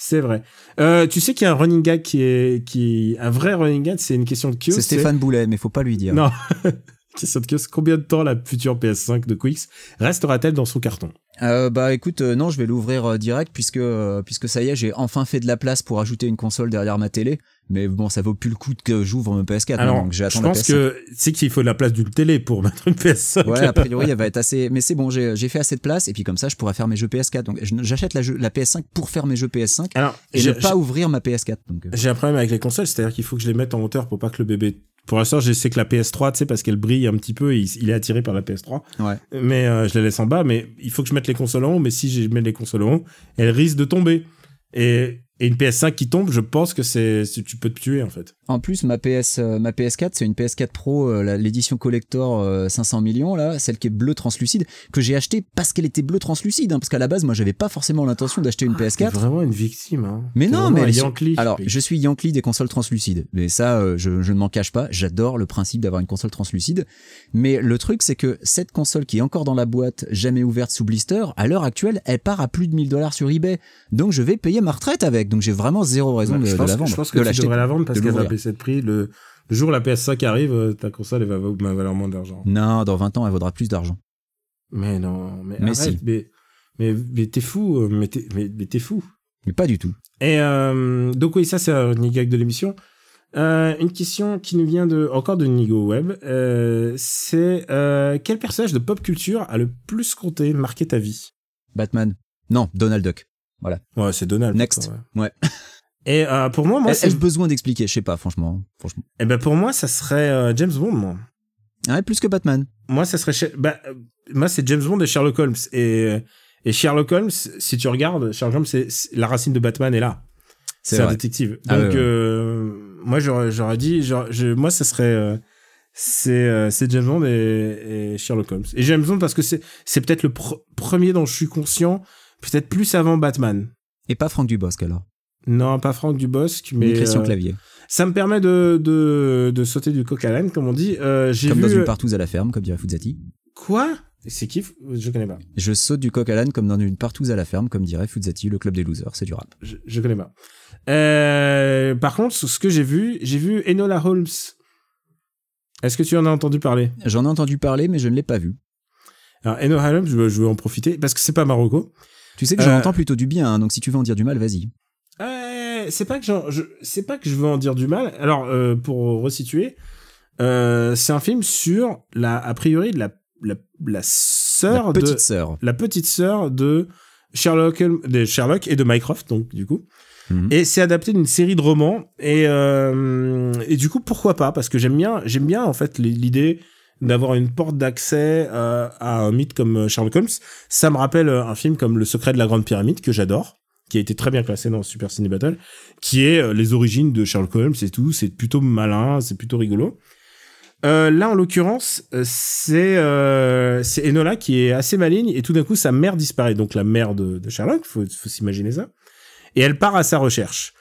C'est vrai. Euh, tu sais qu'il y a un running gag qui est, qui, un vrai running gag, c'est une question de kiosque. C'est Stéphane Boulet, mais faut pas lui dire. Non. [LAUGHS] question de kiosque. Combien de temps la future PS5 de Quix restera-t-elle dans son carton? Euh, bah écoute, euh, non, je vais l'ouvrir direct puisque puisque ça y est, j'ai enfin fait de la place pour ajouter une console derrière ma télé. Mais bon, ça vaut plus le coup que j'ouvre mon PS4. Alors, non, donc je la pense PS5. que c'est qu'il faut de la place d'une télé pour mettre une PS5. Ouais, a priori, [LAUGHS] elle va être assez. Mais c'est bon, j'ai j'ai fait assez de place et puis comme ça, je pourrais faire mes jeux PS4. Donc je- j'achète la, jeu- la PS5 pour faire mes jeux PS5 Alors, et ne pas ouvrir ma PS4. Donc, euh, j'ai un problème avec les consoles, c'est-à-dire qu'il faut que je les mette en hauteur pour pas que le bébé. Pour l'instant, je sais que la PS3, tu sais, parce qu'elle brille un petit peu, et il, il est attiré par la PS3. ouais. Mais euh, je la laisse en bas, mais il faut que je mette les consoles en haut. Mais si je mets les consoles en haut, elles risquent de tomber. Et, et une PS5 qui tombe, je pense que c'est, tu peux te tuer en fait. En plus, ma PS, euh, ma PS4, c'est une PS4 Pro, euh, l'édition collector euh, 500 millions là, celle qui est bleue translucide, que j'ai achetée parce qu'elle était bleue translucide, hein, parce qu'à la base, moi, j'avais pas forcément l'intention d'acheter une T'es PS4. vraiment une victime. Hein. Mais non, mais elle Yankee. Alors, je suis Yankee des consoles translucides, mais ça, euh, je, je ne m'en cache pas. J'adore le principe d'avoir une console translucide. Mais le truc, c'est que cette console qui est encore dans la boîte, jamais ouverte sous blister, à l'heure actuelle, elle part à plus de 1000 dollars sur eBay. Donc, je vais payer ma retraite avec. Donc, j'ai vraiment zéro raison de, de la vendre. je pense que de tu devrais la vendre parce qu'elle va. Baisser de prix. Le, le jour où la PS5 arrive, euh, ta console elle va, va valoir moins d'argent. Non, dans 20 ans, elle vaudra plus d'argent. Mais non, mais, Mais arrête, si. mais, mais, mais t'es fou, euh, mais t'es, mais, t'es fou. Mais pas du tout. Et euh, donc oui, ça c'est un gag de l'émission. Euh, une question qui nous vient de encore de Nigo Web, euh, c'est quel personnage de pop culture a le plus compté, marqué ta vie? Batman. Non, Donald Duck. Ouais, c'est Donald. Next. quoi, Ouais. [LAUGHS] Et euh, pour moi, moi, Ai-je besoin d'expliquer? Je sais pas, franchement. franchement. eh ben pour moi, ça serait euh, James Bond. Moi, Ouais, plus que Batman. moi, ça serait, bah, euh, moi, c'est James Bond et Sherlock Holmes. Et et Sherlock Holmes, si tu regardes, Sherlock Holmes, c'est, la racine de Batman est là. C'est un détective. Ah Donc, ouais, ouais. euh, moi, j'aurais, dit, je, moi, ça serait, c'est, James Bond et, et Sherlock Holmes. Et James Bond parce que c'est, c'est peut-être le pr- premier dont je suis conscient, peut-être plus avant Batman. Et pas Franck Dubosc alors. Non, pas Franck Dubosc, mais Christian euh, Clavier. ça me permet de, de, de sauter du coq à l'âne, comme on dit. Euh, j'ai Comme vu dans une partouze à la ferme, comme dirait Fuzati. quoi? C'est qui Je connais pas. Je saute du coq à l'âne comme dans une partouze à la ferme, comme dirait Fuzati, le club des losers, c'est du rap. Je, je connais pas. Euh, par contre, ce que j'ai vu, j'ai vu Enola Holmes. Est-ce que tu en as entendu parler? J'en ai entendu parler, mais je ne l'ai pas vu. Alors, Enola Holmes, je veux, je veux en profiter parce que c'est pas Marocco. Tu sais que j'en Euh, entends plutôt du bien, hein, donc si tu veux en dire du mal, vas-y. Euh, c'est pas que je, c'est pas que je veux en dire du mal. Alors, euh, pour resituer, euh, c'est un film sur la, a priori, la, la, la sœur La de, petite sœur. la petite sœur de Sherlock, de Sherlock et de Mycroft, donc du coup. Mhm. Et c'est adapté d'une série de romans. Et, euh, et du coup, pourquoi pas? Parce que j'aime bien, j'aime bien en fait l'idée d'avoir une porte d'accès euh, à un mythe comme Sherlock Holmes. Ça me rappelle euh, un film comme Le Secret de la Grande Pyramide que j'adore, qui a été très bien classé dans Super Ciné Battle, qui est euh, les origines de Sherlock Holmes et tout. C'est plutôt malin, c'est plutôt rigolo. Euh, là, en l'occurrence, euh, c'est Enola qui est assez maligne et tout d'un coup sa mère disparaît. Donc la mère de, de Sherlock, faut, faut s'imaginer ça. Et elle part à sa recherche.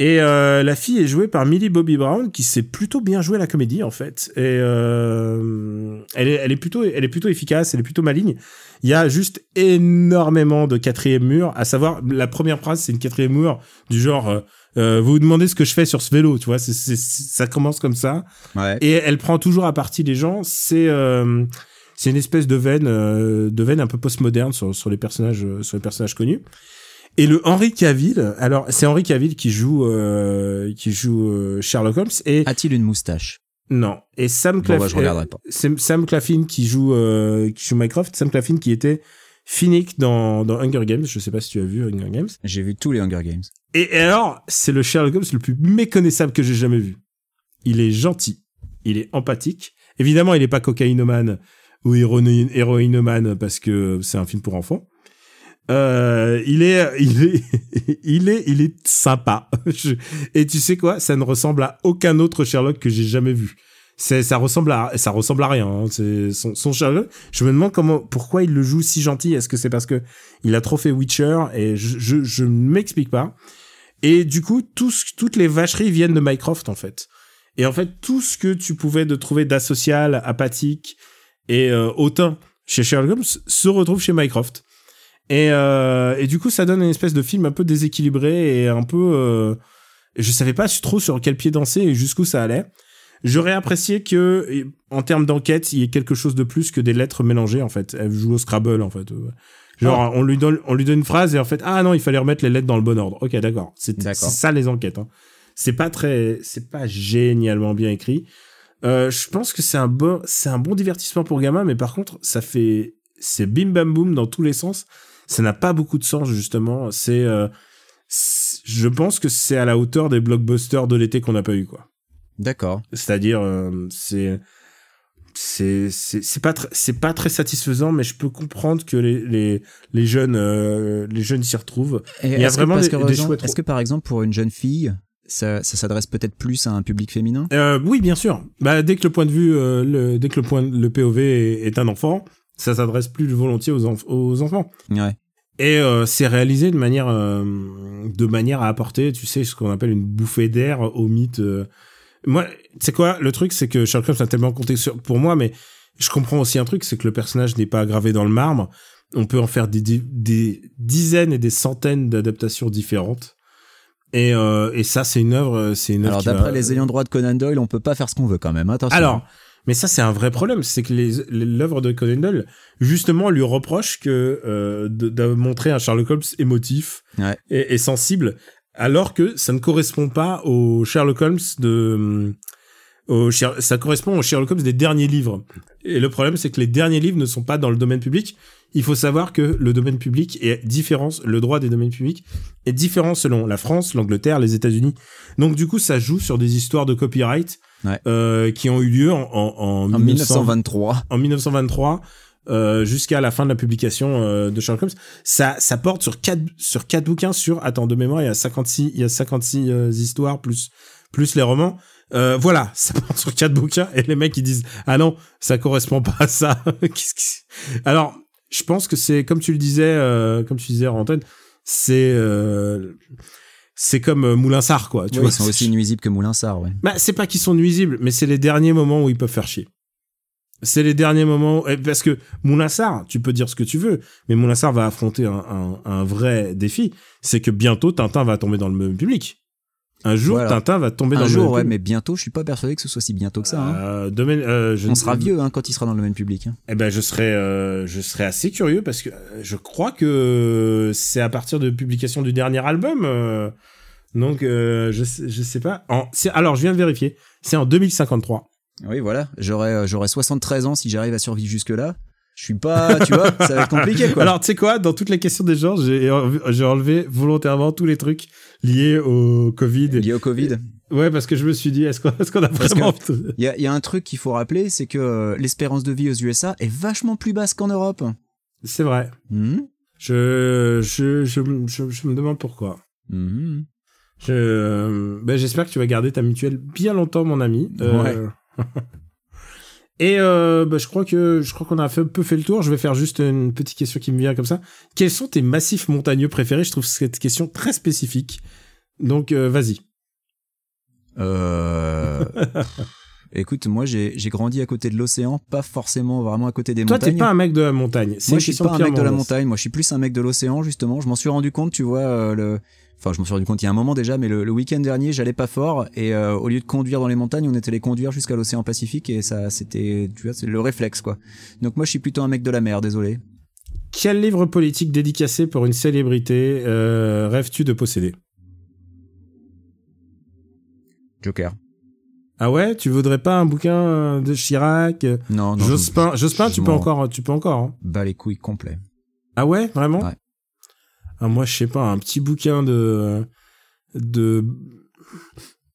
Et euh, la fille est jouée par Millie Bobby Brown, qui sait plutôt bien jouer la comédie en fait. Et euh, elle, est, elle est plutôt, elle est plutôt efficace, elle est plutôt maligne. Il y a juste énormément de quatrième mur, à savoir la première phrase, c'est une quatrième mur du genre. euh, euh, vous vous demandez ce que je fais sur ce vélo, tu vois, ça commence comme ça. Ouais. Et elle prend toujours à partie les gens. C'est euh, c'est une espèce de veine, euh, de veine un peu postmoderne sur, sur les personnages, sur les personnages connus. Et le Henry Cavill, alors c'est Henry Cavill qui joue euh, qui joue euh, Sherlock Holmes et A-t-il une moustache? Non et Sam Bon, Claflin, bah, regarderai pas. c'est Sam Claflin qui joue euh, qui joue Mycroft, Sam Claflin qui était Finnick dans dans Hunger Games, je sais pas si tu as vu Hunger Games. J'ai vu tous les Hunger Games. Et, et alors, c'est le Sherlock Holmes le plus méconnaissable que j'ai jamais vu. Il est gentil, il est empathique. Évidemment, il est pas cocaïnomane ou héroïnomane parce que c'est un film pour enfants. Euh, il est, [LAUGHS] il est, il est, il est sympa. [LAUGHS] Et tu sais quoi? Ça ne ressemble à aucun autre Sherlock que j'ai jamais vu. Ça ressemble à, ça ressemble à rien. hein. Son, Sherlock. Je me demande comment, pourquoi il le joue si gentil. Est-ce que c'est parce que il a trop fait Witcher? Et je, je, je m'explique pas. Et du coup, tout ce- toutes les vacheries viennent de Mycroft en fait. Et en fait, tout ce que tu pouvais de trouver d'asocial, apathique et euh, hautain chez Sherlock Holmes se retrouve chez Mycroft. Et, euh, et du coup, ça donne une espèce de film un peu déséquilibré et un peu. Euh, je savais pas trop sur quel pied danser et jusqu'où ça allait. J'aurais apprécié que, en termes d'enquête, il y ait quelque chose de plus que des lettres mélangées en fait. Elle joue au Scrabble en fait. Genre, on lui donne, on lui donne une phrase et en fait, ah non, il fallait remettre les lettres dans le bon ordre. Ok, d'accord. C'est ça les enquêtes. Hein. C'est pas très, c'est pas génialement bien écrit. Euh, je pense que c'est un bon, c'est un bon divertissement pour gamin, mais par contre, ça fait, c'est bim bam boum dans tous les sens. Ça n'a pas beaucoup de sens justement. C'est, euh, je pense que c'est à la hauteur des blockbusters de l'été qu'on n'a pas eu quoi. D'accord. C'est-à-dire, euh, c'est c'est c'est pas très c'est pas très satisfaisant, mais je peux comprendre que les les les jeunes euh, les jeunes s'y retrouvent. Et Il y a est-ce que vraiment des- des par exemple- chouettes Est-ce que par exemple pour une jeune fille, ça, ça s'adresse peut-être plus à un public féminin? Euh, oui, bien sûr. Bah dès que le point de vue, euh, le, dès que le point le POV est, est un enfant, ça s'adresse plus volontiers aux, enf- aux enfants. Ouais. Et euh, c'est réalisé de manière euh, de manière à apporter, tu sais, ce qu'on appelle une bouffée d'air au mythe. euh. Moi, tu sais quoi, le truc, c'est que Sherlock Holmes a tellement compté sur pour moi, mais je comprends aussi un truc, c'est que le personnage n'est pas gravé dans le marbre. On peut en faire des, des, des dizaines et des centaines d'adaptations différentes. Et, euh, et ça, c'est une œuvre, c'est une œuvre. Alors va- d'après les ayants droit de Conan Doyle, on peut pas faire ce qu'on veut quand même. Attention. alors, mais ça c'est un vrai problème, c'est que l'œuvre de Conan Doyle justement lui reproche que euh, de, de montrer un Sherlock Holmes émotif Ouais. et, et sensible, alors que ça ne correspond pas au Sherlock Holmes de au, Sher- ça correspond au Sherlock Holmes des derniers livres. Et le problème c'est que les derniers livres ne sont pas dans le domaine public. Il faut savoir que le domaine public est différent, le droit des domaines publics est différent selon la France, l'Angleterre, les États-Unis. Donc du coup, ça joue sur des histoires de copyright Ouais. euh, qui ont eu lieu en, en, en, en 1900 1923. en 1923 euh, jusqu'à la fin de la publication euh, de Sherlock Holmes. Ça, ça porte sur quatre sur quatre bouquins sur attends de mémoire il y a 56 il y a 56 euh, histoires plus plus les romans. Voilà, [LAUGHS] ça porte sur quatre bouquins et les mecs ils disent ah non ça correspond pas à ça. [LAUGHS] Alors je pense que c'est comme tu le disais comme tu disais Antoine c'est c'est comme euh, Moulinsart quoi. Tu vois, ils sont aussi [LAUGHS] nuisibles que Moulinsart, ouais. bah, c'est pas qu'ils sont nuisibles, mais c'est les derniers moments où ils peuvent faire chier. C'est les derniers moments, et parce que Moulinsart, tu peux dire ce que tu veux, mais Moulinsart va affronter un, un, un vrai défi, c'est que bientôt Tintin va tomber dans le même public. Un jour, Voilà. Tintin va tomber dans Un le jour, ouais, public. mais bientôt, je suis pas persuadé que ce soit si bientôt que ça. hein. Euh, domaine, euh, je On sera vieux hein, quand il sera dans le même public. hein. Eh ben, je serais, euh, je serais assez curieux parce que je crois que c'est à partir de publication du dernier album. donc, je, je sais pas. En, alors, je viens de vérifier. C'est en 2053. Oui, voilà. J'aurais, j'aurais 73 ans si j'arrive à survivre jusque-là. Je suis pas, tu vois, ça va être compliqué, quoi. Alors, tu sais quoi, dans toutes les questions des gens, j'ai enlevé volontairement tous les trucs liés au Covid. lié au Covid. Ouais, parce que je me suis dit, est-ce qu'on est qu'on a vraiment... Il y a, il y a un truc qu'il faut rappeler, c'est que euh, l'espérance de vie aux USA est vachement plus basse qu'en Europe. C'est vrai. Mhm. Je, je, je, je, me demande pourquoi. Je, euh, ben, j'espère que tu vas garder ta mutuelle bien longtemps, mon ami. Euh, [LAUGHS] Et euh, ben, je crois que je crois qu'on a un peu fait le tour. Je vais faire juste une petite question qui me vient comme ça. Quels sont tes massifs montagneux préférés? Je trouve cette question très spécifique. Donc euh, vas-y. Euh... Écoute, moi j'ai j'ai grandi à côté de l'océan, pas forcément vraiment à côté des Toi, t'es montagnes. pas un mec de la montagne. Moi je suis pas un mec de la montagne, moi je suis plus un mec de l'océan justement. Je m'en suis rendu compte, tu vois, euh, le... Enfin, je m'en suis rendu compte il y a un moment déjà, mais le, le week-end dernier, j'allais pas fort et euh, au lieu de conduire dans les montagnes, on était les conduire jusqu'à l'océan Pacifique et ça, c'était, tu vois, c'est le réflexe quoi. Donc moi, je suis plutôt un mec de la mer, désolé. Quel livre politique dédicacé pour une célébrité euh, rêves-tu de posséder? Joker. Ah ouais, tu voudrais pas un bouquin euh, de Chirac? Non, non. Jospin, Jospin, tu peux encore, tu peux encore. hein. Bats les couilles complet. Ah ouais, vraiment? Ouais. Ah moi, je sais pas, un petit bouquin de de.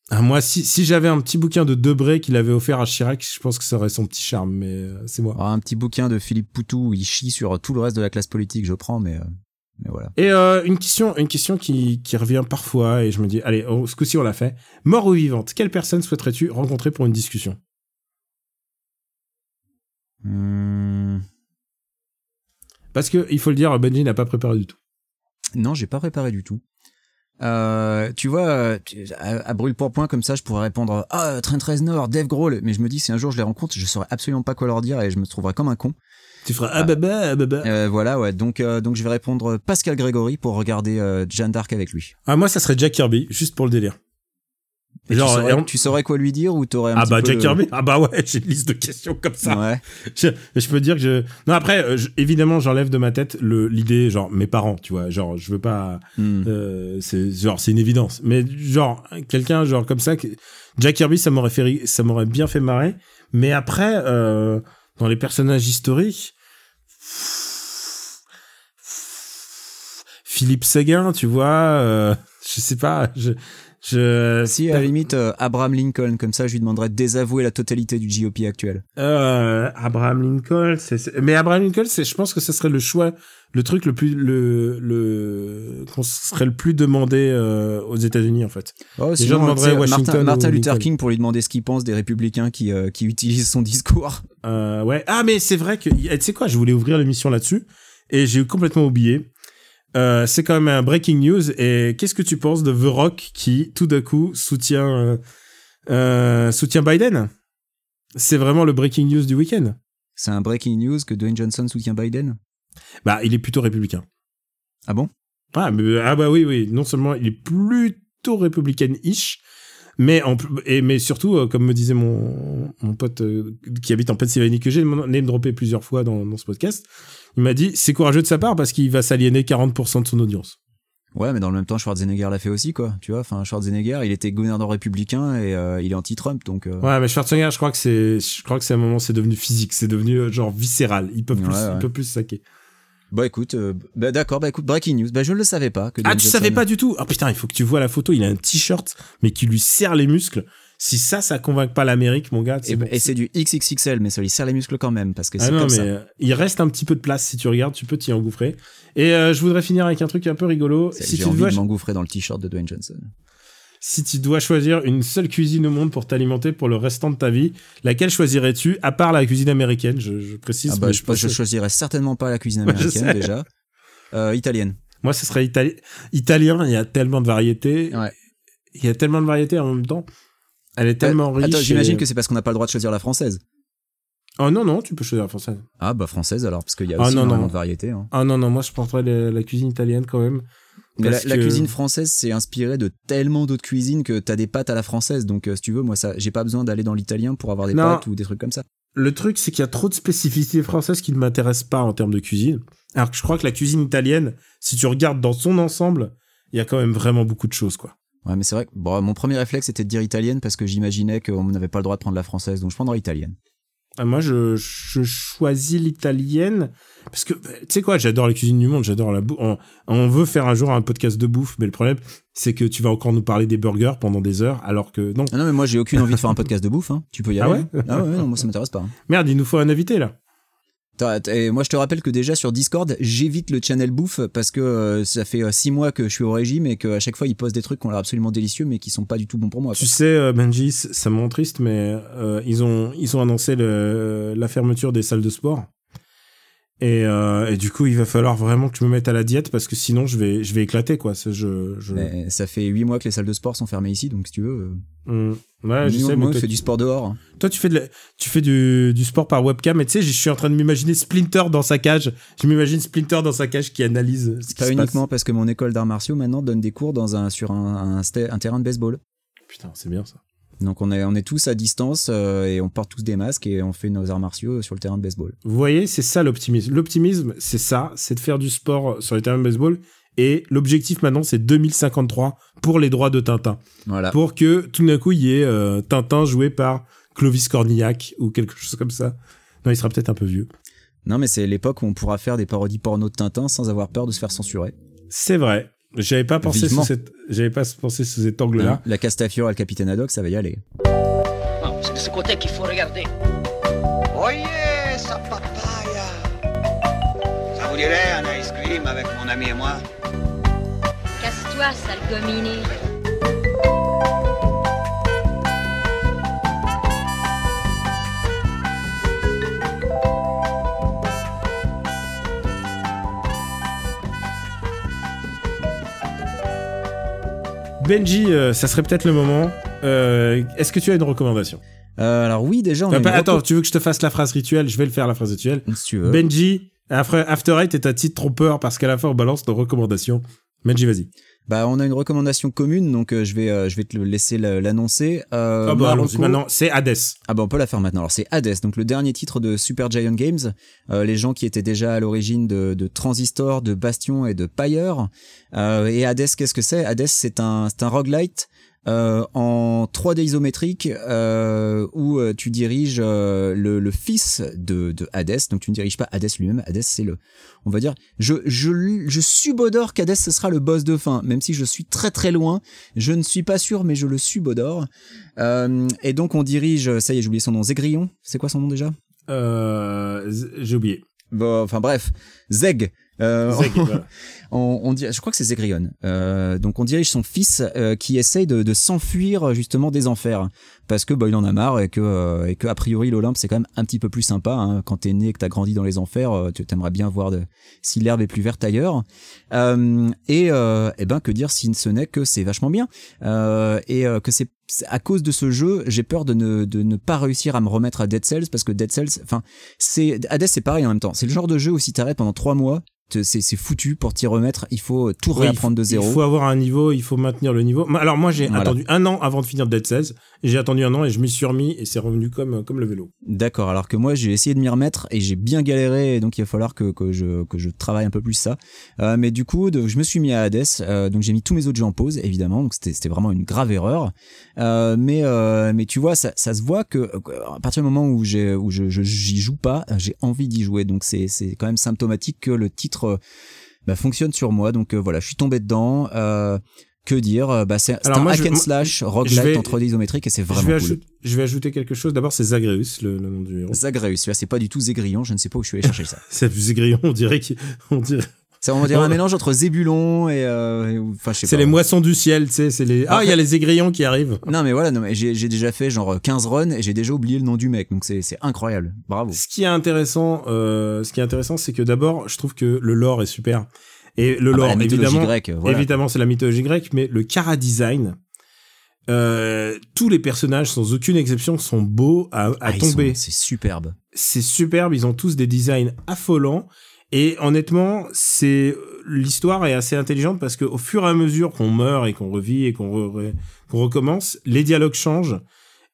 Ah moi, si si j'avais un petit bouquin de Debré qu'il avait offert à Chirac, je pense que ça aurait son petit charme, mais euh, c'est moi. Alors, un petit bouquin de Philippe Poutou où il chie sur tout le reste de la classe politique, je prends, mais, euh, mais voilà. Et euh, une question, une question qui, qui revient parfois, et je me dis, allez, oh, ce coup-ci on l'a fait. Mort ou vivante, quelle personne souhaiterais-tu rencontrer pour une discussion? Hum, Parce que il faut le dire, Benji n'a pas préparé du tout. Non, j'ai pas préparé du tout. Euh, tu vois, à, à brûle pour point comme ça, je pourrais répondre ah Train 13 Nord, Dave Grohl, mais je me dis si un jour je les rencontre, je saurais absolument pas quoi leur dire et je me trouverais comme un con. Tu feras ah bah bah ah bah bah. Euh, voilà, ouais. Donc euh, donc je vais répondre Pascal Grégory pour regarder euh, Jeanne d'Arc avec lui. Ah moi ça serait Jack Kirby, juste pour le délire. Et Genre, tu, saurais, et on- tu saurais quoi lui dire ou t'aurais un Ah petit bah peu Jack le- Kirby, ah bah ouais, [LAUGHS] j'ai une liste de questions comme ça. Ouais. [LAUGHS] Je, je peux dire que je. Non après, euh, je- évidemment, j'enlève de ma tête le l'idée genre mes parents, tu vois, genre je veux pas. Hmm. Euh, c'est genre c'est une évidence mais genre quelqu'un genre comme ça que- Jack Kirby ça m'aurait fait ça m'aurait bien fait marrer mais après euh, dans les personnages historiques Philippe Seguin tu vois euh, [LAUGHS] je sais pas je je Si à la limite euh, Abraham Lincoln, comme ça je lui demanderais de désavouer la totalité du GOP actuel. Euh, Abraham Lincoln, c'est, mais Abraham Lincoln, c'est, je pense que ce serait le choix, le truc le plus, le, le, qu'on serait le plus demandé euh, aux États-Unis en fait. Oh, sinon, demanderaient Washington Martin, Martin Luther. King pour lui demander ce qu'il pense des républicains qui, euh, qui utilisent son discours. Euh, ouais. Ah, mais c'est vrai que, tu sais quoi, je voulais ouvrir l'émission là-dessus et j'ai complètement oublié. Euh, c'est quand même un breaking news. Et qu'est-ce que tu penses de The Rock qui, tout d'un coup, soutient, euh, euh, soutient Biden? C'est vraiment le breaking news du week-end. C'est un breaking news que Dwayne Johnson soutient Biden? Bah, il est plutôt républicain. Ah bon? Ah, mais- ah bah oui, oui. Non seulement il est plutôt républicain-ish, mais, en, et, mais surtout, comme me disait mon, mon pote qui habite en Pennsylvanie, que j'ai name droppé plusieurs fois dans, dans ce podcast, il m'a dit c'est courageux de sa part parce qu'il va s'aliéner 40% de son audience. Ouais, mais dans le même temps, Schwarzenegger l'a fait aussi, quoi. Tu vois, enfin, Schwarzenegger, il était gouverneur républicain et euh, il est anti-Trump, donc. euh, Ouais, mais Schwarzenegger, je crois que c'est, je crois que c'est un moment, c'est devenu physique, c'est devenu euh, genre viscéral. Il peut plus, Ouais, ouais. il peut plus saquer. Bah écoute, bah d'accord, bah écoute, breaking news. Bah je le savais pas. Que Ah, tu savais pas du tout Ah putain, il faut que tu vois la photo. Il a un t-shirt, mais qui lui serre les muscles. Si ça, ça convainc pas l'Amérique, mon gars, c'est Et, bon. et c'est du XXXL, mais ça lui serre les muscles quand même, parce que Ah c'est comme mais ça. il reste un petit peu de place. Si tu regardes, tu peux t'y engouffrer. Et euh, je voudrais finir avec un truc un peu rigolo. Si J'ai tu, envie dois, de m'engouffrer dans le t-shirt de Dwayne Johnson. si tu dois choisir une seule cuisine au monde pour t'alimenter pour le restant de ta vie, laquelle choisirais-tu À part la cuisine américaine, je, je précise. Ah bah je, je choisirais certainement pas la cuisine [LAUGHS] américaine déjà. Euh, italienne. Moi, ce serait itali- italien. Il y a tellement de variétés. Ouais. Il y a tellement de variétés en même temps. Elle est tellement riche. Attends, j'imagine et- que c'est parce qu'on n'a pas le droit de choisir la française. Oh non, non, tu peux choisir la française. Ah bah française alors, parce qu'il y a Ah, aussi non, énormément non. de variétés. hein. Ah non, non, moi je porterais la, la cuisine italienne quand même. Mais la, cuisine française, c'est inspiré de tellement d'autres cuisines que t'as des pâtes à la française. Donc, euh, si tu veux, moi, ça, j'ai pas besoin d'aller dans l'italien pour avoir des Non. pâtes ou des trucs comme ça. Le truc, c'est qu'il y a trop de spécificités françaises qui ne m'intéressent pas en termes de cuisine. Alors que je crois que la cuisine italienne, si tu regardes dans son ensemble, il y a quand même vraiment beaucoup de choses, quoi. Ouais, mais c'est vrai que bon, mon premier réflexe c'était de dire italienne parce que j'imaginais qu'on n'avait pas le droit de prendre la française, donc je prendrais italienne. Ah, moi, je, je choisis l'italienne parce que, tu sais quoi, j'adore la cuisine du monde, j'adore la bouffe. On, on veut faire un jour un podcast de bouffe, mais le problème, c'est que tu vas encore nous parler des burgers pendant des heures, alors que non. Ah non, mais moi j'ai aucune envie de faire un podcast de bouffe. Hein. Tu peux y Ah aller. ouais? hein. Ah ouais, non, moi ça m'intéresse pas. hein. Merde, il nous faut un invité là. Et moi je te rappelle que déjà sur Discord, j'évite le channel bouffe parce que euh, ça fait euh, six mois que je suis au régime et qu'à chaque fois ils postent des trucs qui ont l'air absolument délicieux mais qui sont pas du tout bons pour moi. Tu sais, euh, Benji, ça me rend triste, mais euh, ils ont ils ont annoncé la fermeture des salles de sport. Et, euh, et du coup, il va falloir vraiment que je me mette à la diète parce que sinon, je vais je vais éclater quoi. Ça, Je, je... Mais ça fait huit mois que les salles de sport sont fermées ici, donc si tu veux, Hmm. Ouais, je sais, moi, toi, fais du sport dehors. hein. toi, tu fais de la- tu fais du, du sport par webcam. Et tu sais, je suis en train de m'imaginer Splinter dans sa cage. Je m'imagine Splinter dans sa cage qui analyse ce qui Pas se uniquement parce que mon école d'arts martiaux maintenant donne des cours dans un sur un, un, sta- un terrain de baseball. Putain, c'est bien ça. Donc on est on est tous à distance euh, et on porte tous des masques et on fait nos arts martiaux sur le terrain de baseball. Vous voyez, c'est ça l'optimisme. L'optimisme, c'est ça, c'est de faire du sport sur les terrains de baseball. Et l'objectif maintenant, c'est 2053 pour les droits de Tintin. Voilà. Pour que tout d'un coup, il y ait euh, Tintin joué par Clovis Cornillac ou quelque chose comme ça. Non, il sera peut-être un peu vieux. Non mais c'est l'époque où on pourra faire des parodies porno de Tintin sans avoir peur de se faire censurer. C'est vrai. J'avais pas pensé Vivement. sous cette, j'avais pas pensé sous cet angle-là. Hein, La Castafiore et le Capitaine Haddock, ça va y aller. Non, c'est de ce côté qu'il faut regarder. Oye, sa papaya. Ça vous dirait un ice cream avec mon ami et moi? Casse-toi, sale gominé. Benji, euh, ça serait peut-être le moment. Euh, Est-ce que tu as une recommandation Euh, alors oui, déjà on a une Attends, tu veux que je te fasse la phrase rituelle? Je vais le faire la phrase rituelle. si tu veux. Benji, After Eight est un titre trompeur parce qu'à la fin on balance nos recommandations. Benji, vas-y. Bah on a une recommandation commune donc euh, je vais euh, je vais te laisser la- l'annoncer. Euh, Ah bah ma allons-y reco- maintenant, c'est Hades. Ah bah on peut la faire maintenant. Alors c'est Hades, donc le dernier titre de Super Giant Games. Euh, les gens qui étaient déjà à l'origine de, de Transistor, de Bastion et de Pyre. Euh, et Hades, qu'est-ce que c'est? Hades, c'est un c'est un roguelite. Euh, en 3D isométrique euh, où euh, tu diriges euh, le, le fils de, de Hades donc tu ne diriges pas Hades lui-même Hades c'est le on va dire je je je subodore qu'Hades ce sera le boss de fin même si je suis très très loin je ne suis pas sûr mais je le subodore et donc on dirige, ça y est, j'ai oublié son nom, Zégrillon. C'est quoi son nom déjà? J'ai oublié. Bon, enfin bref, Zeg. Euh, Zeg, [LAUGHS] voilà. On, je crois que c'est Zégrillon. Euh, donc on dirige son fils euh, qui essaye de, s'enfuir justement des enfers parce que bah il en a marre et que euh, et que a priori l'Olympe c'est quand même un petit peu plus sympa hein. quand t'es né et que t'as grandi dans les enfers euh, tu t'aimerais bien voir si l'herbe est plus verte ailleurs euh, et euh, et ben que dire si ce n'est que c'est vachement bien euh, et euh, que c'est à cause de ce jeu, j'ai peur de ne, de ne pas réussir à me remettre à Dead Cells parce que Dead Cells, enfin, c'est Hades, c'est pareil en même temps. C'est le genre de jeu où si t'arrêtes pendant trois mois, c'est foutu pour t'y remettre. Il faut tout Oui, réapprendre de zéro. Il faut avoir un niveau, il faut maintenir le niveau. Alors moi j'ai Voilà. attendu un an avant de finir Dead Cells. J'ai attendu un an et je m'y suis remis et c'est revenu comme comme le vélo. D'accord. Alors que moi, j'ai essayé de m'y remettre et j'ai bien galéré. Donc, il va falloir que, que je que je travaille un peu plus ça. Euh, mais du coup, je me suis mis à Hades. euh, donc, j'ai mis tous mes autres jeux en pause, évidemment. Donc, c'était vraiment une grave erreur. Euh, mais mais tu vois, ça ça se voit que à partir du moment où où je j'y joue pas, j'ai envie d'y jouer. Donc, c'est c'est quand même symptomatique que le titre bah, fonctionne sur moi. Donc euh, voilà, je suis tombé dedans. Euh, que dire Euh, bah, C'est un moi, hack je- and slash je roguelite vais- en 3D isométrique et c'est Je vraiment vais, cool. je vais ajouter quelque chose. D'abord c'est Zagreus, le, le nom du héros. Zagreus, c'est pas du tout Zégrillon, je ne sais pas où je suis allé chercher ça. [LAUGHS] C'est Zégrillon, on dirait qu'il- on dirait. Ça, on va dire Oh. un mélange entre Zébulon et, euh, et- C'est les moissons du ciel, tu sais, c'est les. Ah, il y a les aigrions qui arrivent. Non, mais voilà, non, mais j'ai déjà fait genre 15 runs et j'ai déjà oublié le nom du mec, donc c'est c'est incroyable. Bravo. Ce qui est intéressant, euh, ce qui est intéressant, c'est que d'abord, je trouve que le lore est super. Et le Ah bah, lore, la mythologie évidemment, grecque, voilà. évidemment, c'est la mythologie grecque, mais le cara design, euh, tous les personnages, sans aucune exception, sont beaux à, à Ah, tomber. C'est superbe. C'est superbe, ils ont tous des designs affolants. Et honnêtement, c'est l'histoire est assez intelligente parce que au fur et à mesure qu'on meurt et qu'on revit et qu'on re- qu'on recommence, les dialogues changent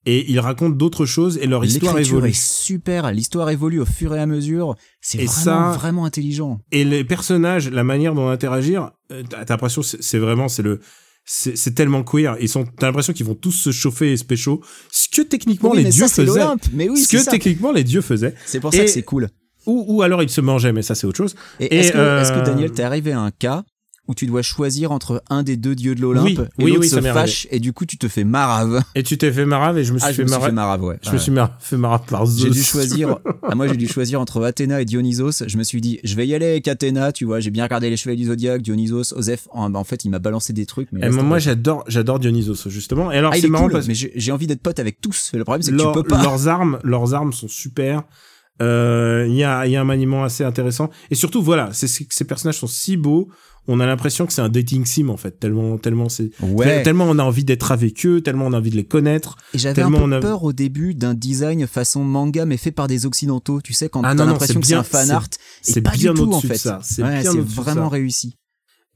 et ils racontent d'autres choses et leur histoire évolue. est super, l'histoire évolue au fur et à mesure. C'est vraiment, ça- vraiment intelligent. Et les personnages, la manière dont interagir, euh, t'as l'impression c'est vraiment c'est le c'est tellement queer. Ils sont t'as l'impression qu'ils vont tous se chauffer et se pécho. Ce que techniquement Oui, les dieux ça, faisaient. Mais oui, ce que ça. techniquement les dieux faisaient. C'est pour ça que c'est cool. Ou, ou alors ils se mangeaient, mais ça c'est autre chose. Et, Et, est-ce que, euh, est-ce que Daniel, t'es arrivé à un cas où tu dois choisir entre un des deux dieux de l'Olympe Oui, et oui, l'autre oui, se fâche et du coup tu te fais marave? Et tu t'es fait marave et je me suis Ah, je fait me suis marave. fait marave, ouais. Je Ouais. me suis mar- fait marave par Zeus. J'ai dû choisir. [LAUGHS] ah, moi, j'ai dû choisir entre Athéna et Dionysos. Je me suis dit, je vais y aller avec Athéna. Tu vois, j'ai bien regardé les Chevaliers du Zodiaque, Dionysos, Osef. En, en fait, il m'a balancé des trucs. Mais moi, j'adore, j'adore Dionysos justement. Et alors ah, il c'est est marrant cool, parce que mais j'ai j'ai envie d'être pote avec tous. Le problème, c'est que leur- tu peux pas. leurs armes, leurs armes sont super. Euh, Il y a, y a un maniement assez intéressant. Et surtout, voilà, c'est ces personnages sont si beaux. On a l'impression que c'est un dating sim en fait. Tellement, tellement c'est, Ouais. tellement on a envie d'être avec eux, tellement on a envie de les connaître. Et j'avais un peu on a- peur au début d'un design façon manga, mais fait par des occidentaux. Tu sais, quand Ah t'as l'impression que c'est bien- un fan art. C'est bien en au-dessus de fait. ça. C'est Ouais, vraiment ça. réussi.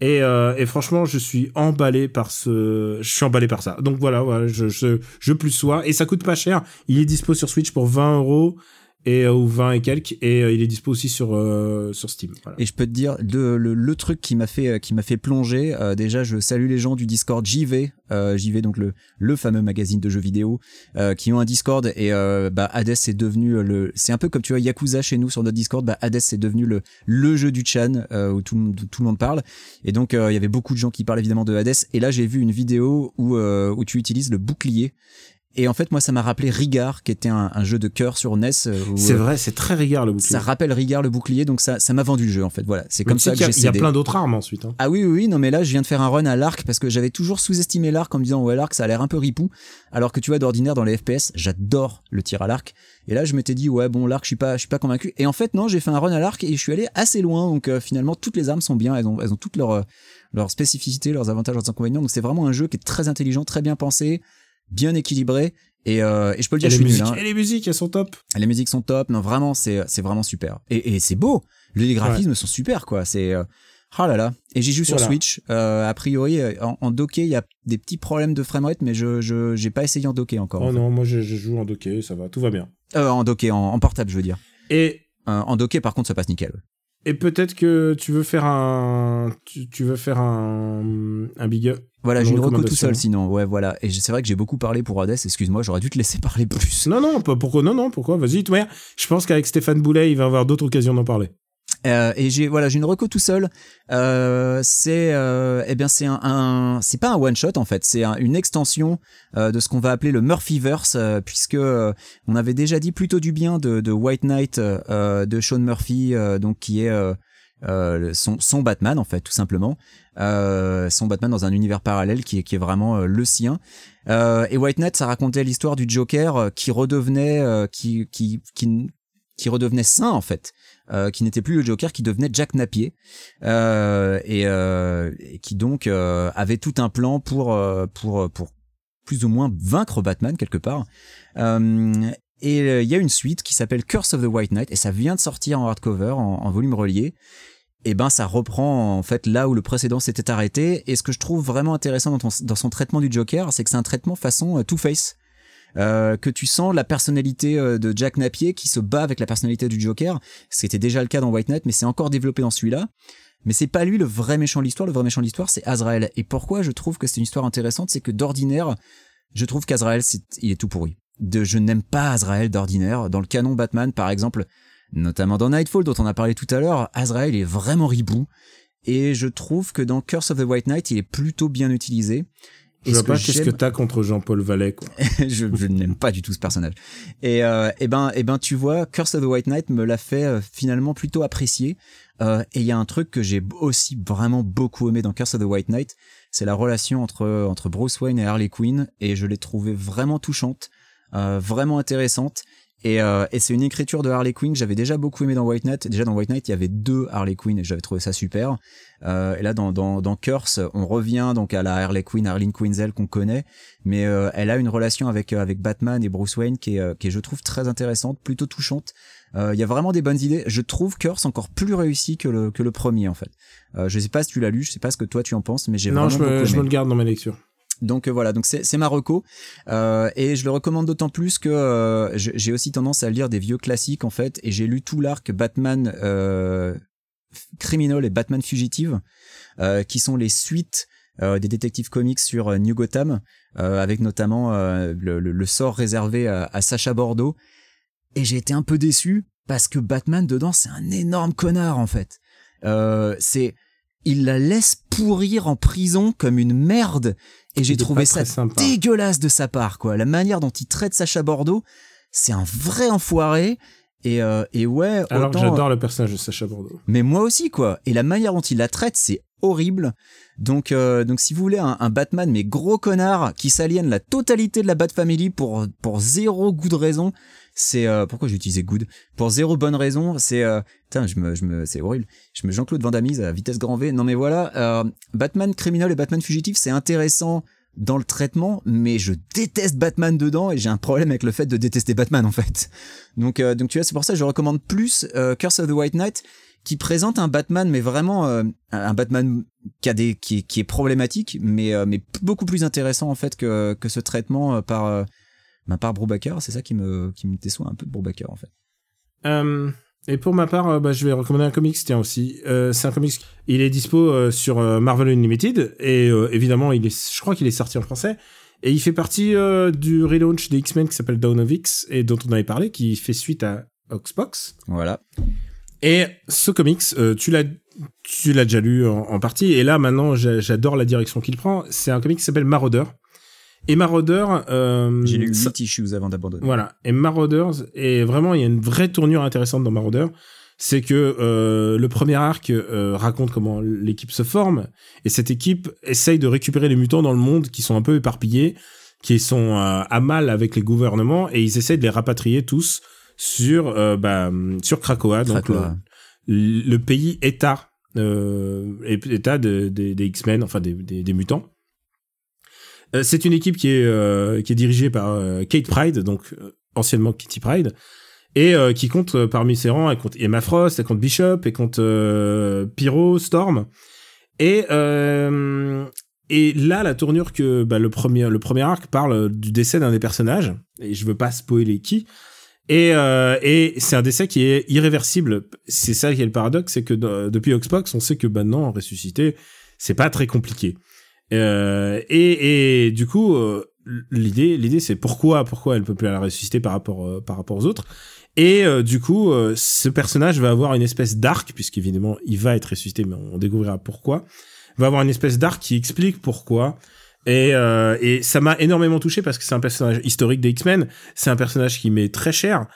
Et, euh, et franchement, je suis emballé par ce, je suis emballé par ça. Donc voilà, voilà, je, je, je plus sois. Et ça coûte pas cher. Il est dispo sur Switch pour 20 euros et euh, ou 20 et quelques et euh, il est dispo aussi sur euh, sur Steam voilà. Et je peux te dire le, le, le truc qui m'a fait qui m'a fait plonger. déjà, je salue les gens du Discord JV, JV donc le le fameux magazine de jeux vidéo, qui ont un Discord et bah Hades est devenu le. C'est un peu comme tu vois Yakuza chez nous sur notre Discord. Bah Hades est devenu le le jeu du Chan où tout tout le monde parle. Et donc il y avait beaucoup de gens qui parlent évidemment de Hades. Et là j'ai vu une vidéo où où tu utilises le bouclier. Et en fait, moi, ça m'a rappelé Rigard, qui était un, un jeu de cœur sur NES. euh, C'est euh, vrai, c'est très rigard le bouclier. ça rappelle Rigard le bouclier, donc ça, ça m'a vendu le jeu en fait. Voilà, c'est comme ça que j'ai Il y a plein d'autres armes ensuite. Hein. Ah oui, oui, oui, non mais là je viens de faire un run à l'arc parce que j'avais toujours sous-estimé l'arc en me disant ouais l'arc ça a l'air un peu ripou, alors que tu vois d'ordinaire dans les FPS j'adore le tir à l'arc. Et là je m'étais dit ouais bon l'arc je suis pas je suis pas convaincu. Et en fait non j'ai fait un run à l'arc et je suis allé assez loin donc euh, finalement toutes les armes sont bien, elles ont elles ont toutes leurs leurs spécificités, leurs avantages, leurs inconvénients. Donc c'est vraiment un jeu qui est très intelligent, très bien pensé, bien équilibré. Et, euh, et je peux le dire, Et je suis nul. musiques, hein. et les musiques, elles sont top. Les musiques sont top, non vraiment c'est c'est vraiment super. Et, et c'est beau, les graphismes sont super quoi. C'est ah là là. Et j'y joue sur Voilà. Switch. Euh, a priori en, en docké il y a des petits problèmes de framerate, mais je je j'ai pas essayé en docké encore. en Oh fait. non, moi je, je joue en docké, ça va, tout va bien. Euh, en docké, en, en portable je veux dire. Et en docké par contre ça passe nickel. et peut-être que tu veux faire un tu, tu veux faire un un big up? Voilà, j'ai une reco tout seul sinon. Ouais voilà. Et c'est vrai que j'ai beaucoup parlé pour Hades. Excuse-moi, j'aurais dû te laisser [LAUGHS] parler plus. Non non, pas- pourquoi non non, pourquoi? Vas-y, manière, je pense qu'avec Stéphane Boulet, il va avoir d'autres occasions d'en parler. Euh, et j'ai voilà j'ai une reco tout seul. Euh, c'est euh, eh bien c'est un, un- c'est pas un one shot en fait, c'est un- une extension euh, de ce qu'on va appeler le Murphyverse euh, puisque euh, on avait déjà dit plutôt du bien de, de White Knight de Sean Murphy donc qui est son, son Batman en fait tout simplement euh, son Batman dans un univers parallèle qui est, qui est vraiment euh, le sien euh, et White Knight ça racontait l'histoire du Joker euh, qui redevenait euh, qui, qui qui qui redevenait sain en fait euh, qui n'était plus le Joker, qui devenait Jack Napier, euh, et, euh, et qui donc avait tout un plan pour pour pour plus ou moins vaincre Batman quelque part. Et il y a une suite qui s'appelle Curse of the White Knight, et ça vient de sortir en hardcover, en volume relié. Et ben ça reprend en fait là où le précédent s'était arrêté. Et ce que je trouve vraiment intéressant dans, son traitement du Joker, c'est que c'est un traitement façon euh, Two Face. Euh, que tu sens la personnalité euh, de Jack Napier qui se bat avec la personnalité du Joker. C'était déjà le cas dans White Knight, mais c'est encore développé dans celui-là. Mais c'est pas lui le vrai méchant de l'histoire. Le vrai méchant de l'histoire, c'est Azrael. Et pourquoi je trouve que c'est une histoire intéressante, c'est que d'ordinaire, je trouve qu'Azrael, il est tout pourri. De, je n'aime pas Azrael d'ordinaire. Dans le canon Batman, par exemple, notamment dans Nightfall, dont on a parlé tout à l'heure, Azrael est vraiment ribou. Et je trouve que dans Curse of the White Knight, il est plutôt bien utilisé. Je Et vois ce pas qu'est-ce que t'as contre Jean-Paul Vallet quoi. [LAUGHS] je, je n'aime pas du tout ce personnage. Et, euh, et ben, et ben, tu vois, Curse of the White Knight me l'a fait euh, finalement plutôt apprécier. Euh, et il y a un truc que j'ai aussi vraiment beaucoup aimé dans Curse of the White Knight, c'est la relation entre entre Bruce Wayne et Harley Quinn. Et je l'ai trouvée vraiment touchante, euh, vraiment intéressante. Et, euh, et c'est une écriture de Harley Quinn que j'avais déjà beaucoup aimé dans White Knight. Déjà dans White Knight, il y avait deux Harley Quinn et j'avais trouvé ça super. Euh, et là, dans, dans, dans Curse, on revient donc à la Harley Quinn, Harleen Quinzel qu'on connaît, mais euh, elle a une relation avec euh, avec Batman et Bruce Wayne qui est, euh, qui est je trouve très intéressante, plutôt touchante. Euh, Il y a vraiment des bonnes idées. Je trouve Curse encore plus réussi que le que le premier en fait. Euh, je sais pas si tu l'as lu, je sais pas ce que toi tu en penses, mais j'ai Non, vraiment je beaucoup je me le garde dans mes lectures. Donc euh, voilà, donc c'est c'est ma reco euh, et je le recommande d'autant plus que euh, j'ai aussi tendance à lire des vieux classiques en fait. Et j'ai lu tout l'arc Batman Criminal et Batman Fugitive qui sont les suites des détectives comics sur New Gotham avec notamment le, sort réservé à, à Sacha Bordeaux. Et j'ai été un peu déçu parce que Batman dedans c'est un énorme connard en fait. C'est il la laisse pourrir en prison comme une merde et j'ai trouvé ça sympa. dégueulasse de sa part quoi la manière dont il traite Sacha Bordeaux c'est un vrai enfoiré et, euh, et ouais Alors autant- j'adore le personnage de Sacha Bordeaux. mais moi aussi quoi. Et la manière dont il la traite, c'est horrible. Donc euh, donc si vous voulez un, Batman mais gros connard qui s'aliène la totalité de la Bat Family pour pour zéro goût de raison, c'est euh, pourquoi j'ai utilisé good? Pour zéro bonne raison, c'est euh, putain, je me je me c'est horrible. Je me Jean-Claude Van Damme à vitesse grand V. Non mais voilà, euh, Batman criminel et Batman fugitif, c'est intéressant dans le traitement, mais je déteste Batman dedans et j'ai un problème avec le fait de détester Batman en fait. Donc, donc tu vois, c'est pour ça que je recommande plus Curse of the White Knight, qui présente un Batman, mais vraiment euh, un Batman qui a des qui, est- qui est problématique, mais euh, mais beaucoup plus intéressant en fait que que ce traitement euh, par euh, ben, par Brubaker. C'est ça qui me qui me déçoit un peu de Brubaker en fait. Et pour ma part, bah, je vais recommander un comics, tiens aussi. C'est un comics, il est dispo sur Marvel Unlimited et évidemment, il est, je crois qu'il est sorti en français. Et il fait partie du relaunch des X-Men qui s'appelle Dawn of X et dont on avait parlé, qui fait suite à Oxbox. Voilà. Et ce comics, euh, tu l'as, tu l'as déjà lu en, en partie. Et là, maintenant, j'a- j'adore la direction qu'il prend. C'est un comics qui s'appelle Marauder. Et Marauder, euh, J'ai lu ça- 8 issues avant d'abandonner. voilà. Et Marauders, et vraiment, il y a une vraie tournure intéressante dans Marauder. C'est que euh, le premier arc euh, raconte comment l'équipe se forme, et cette équipe essaye de récupérer les mutants dans le monde qui sont un peu éparpillés, qui sont à mal avec les gouvernements, et ils essayent de les rapatrier tous sur euh, bah, sur Krakoa, donc Krakoa. le, le pays État, euh, État de- des- des X-Men, enfin des, des, des mutants. Euh, c'est une équipe qui est euh, qui est dirigée par euh, Kate Pride, donc euh, anciennement Kitty Pride, et euh, qui compte euh, parmi ses rangs, elle compte Emma Frost, elle compte Bishop, elle compte euh, Pyro, Storm, et euh, et là la tournure que bah, le premier le premier arc parle du décès d'un des personnages, et je veux pas spoiler qui. Et, euh, et c'est un décès qui est irréversible. C'est ça qui est le paradoxe, c'est que dans- depuis Xbox, on sait que maintenant ressusciter, c'est pas très compliqué. Euh, et, et du coup, euh, l'idée, l'idée, c'est pourquoi, pourquoi elle peut plus la ressusciter par rapport, euh, par rapport aux autres. Et euh, du coup, euh, ce personnage va avoir une espèce d'arc, puisqu'évidemment, il va être ressuscité, mais on découvrira pourquoi. Va avoir une espèce d'arc qui explique pourquoi. Et, euh, et ça m'a énormément touché parce que c'est un personnage historique des X-Men. C'est un personnage qui m'est très cher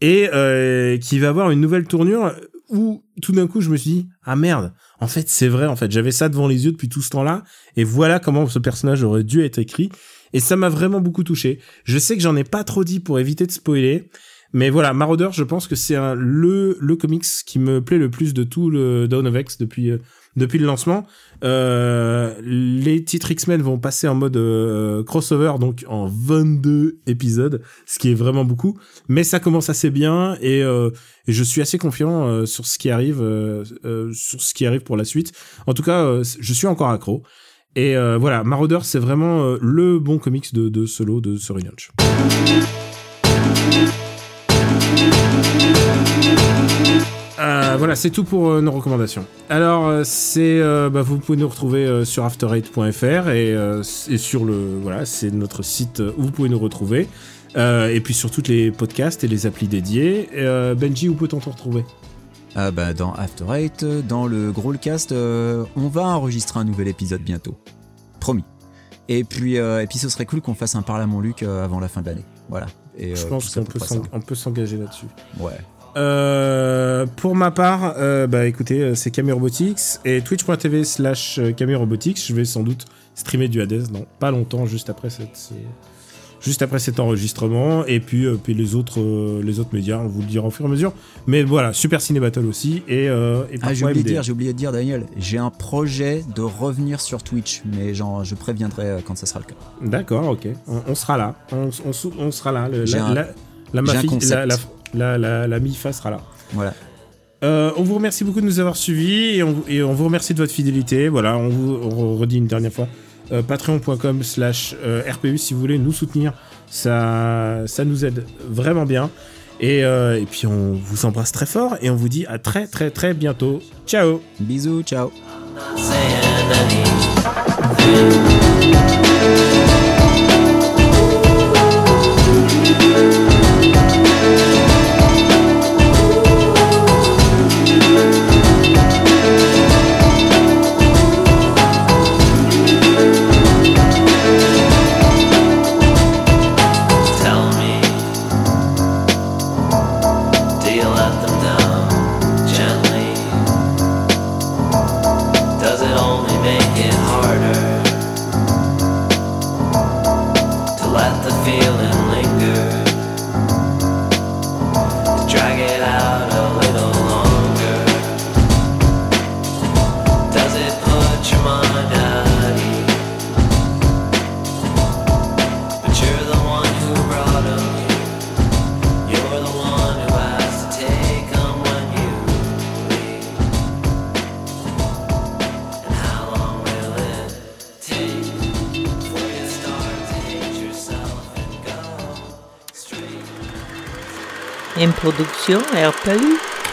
et euh, qui va avoir une nouvelle tournure où tout d'un coup je me suis dit ah merde en fait c'est vrai en fait j'avais ça devant les yeux depuis tout ce temps-là et voilà comment ce personnage aurait dû être écrit et ça m'a vraiment beaucoup touché je sais que j'en ai pas trop dit pour éviter de spoiler mais voilà Marauder je pense que c'est le le comics qui me plaît le plus de tout le Dawn of X depuis euh, depuis le lancement euh, les titres X-Men vont passer en mode euh, crossover, donc en 22 épisodes, ce qui est vraiment beaucoup. Mais ça commence assez bien et, euh, je suis assez confiant sur ce qui arrive, sur ce qui arrive pour la suite. En tout cas, je suis encore accro. Et voilà, Marauder, c'est vraiment le bon comics de, de solo de ce relaunch. Euh, voilà, c'est tout pour euh, nos recommandations. Alors, euh, c'est, bah, vous pouvez nous retrouver sur after8.fr et, et sur le, voilà, c'est notre site où vous pouvez nous retrouver. Et puis sur toutes les podcasts et les applis dédiés. Benji, où peut-on te retrouver? Ah bah dans After Eight, dans le Growlcast, on va enregistrer un nouvel épisode bientôt. Promis. Et puis, et puis ce serait cool qu'on fasse un parle à mon Luc avant la fin de l'année. Voilà. Et, Je pense qu'on peut s'engager là-dessus. Ouais. Euh, pour ma part, euh, bah écoutez, euh, c'est Camille Robotics et twitch.tv slash Camille Robotics. Je vais sans doute streamer du Hades dans pas longtemps, juste après cette, ce- juste après cet enregistrement. Et puis, euh, puis les autres, les autres médias, on vous le dira au fur et à mesure. Mais voilà, Super Ciné Battle aussi et, et Ah, j'ai oublié de dire, j'ai oublié de dire, Daniel, j'ai un projet de revenir sur Twitch, mais genre, je préviendrai quand ça sera le cas. D'accord, ok. On, on sera là. On, on sera là. Le- la, un- la, la, la- la MIFA sera là. Voilà. Euh, on vous remercie beaucoup de nous avoir suivis et on, et on vous remercie de votre fidélité. Voilà, on vous on redit une dernière fois. euh, Patreon.com slash euh, RPU si vous voulez nous soutenir. Ça, ça nous aide vraiment bien. Et, euh, et puis on vous embrasse très fort et on vous dit à très très très bientôt. Ciao Bisous, ciao. Production RPU.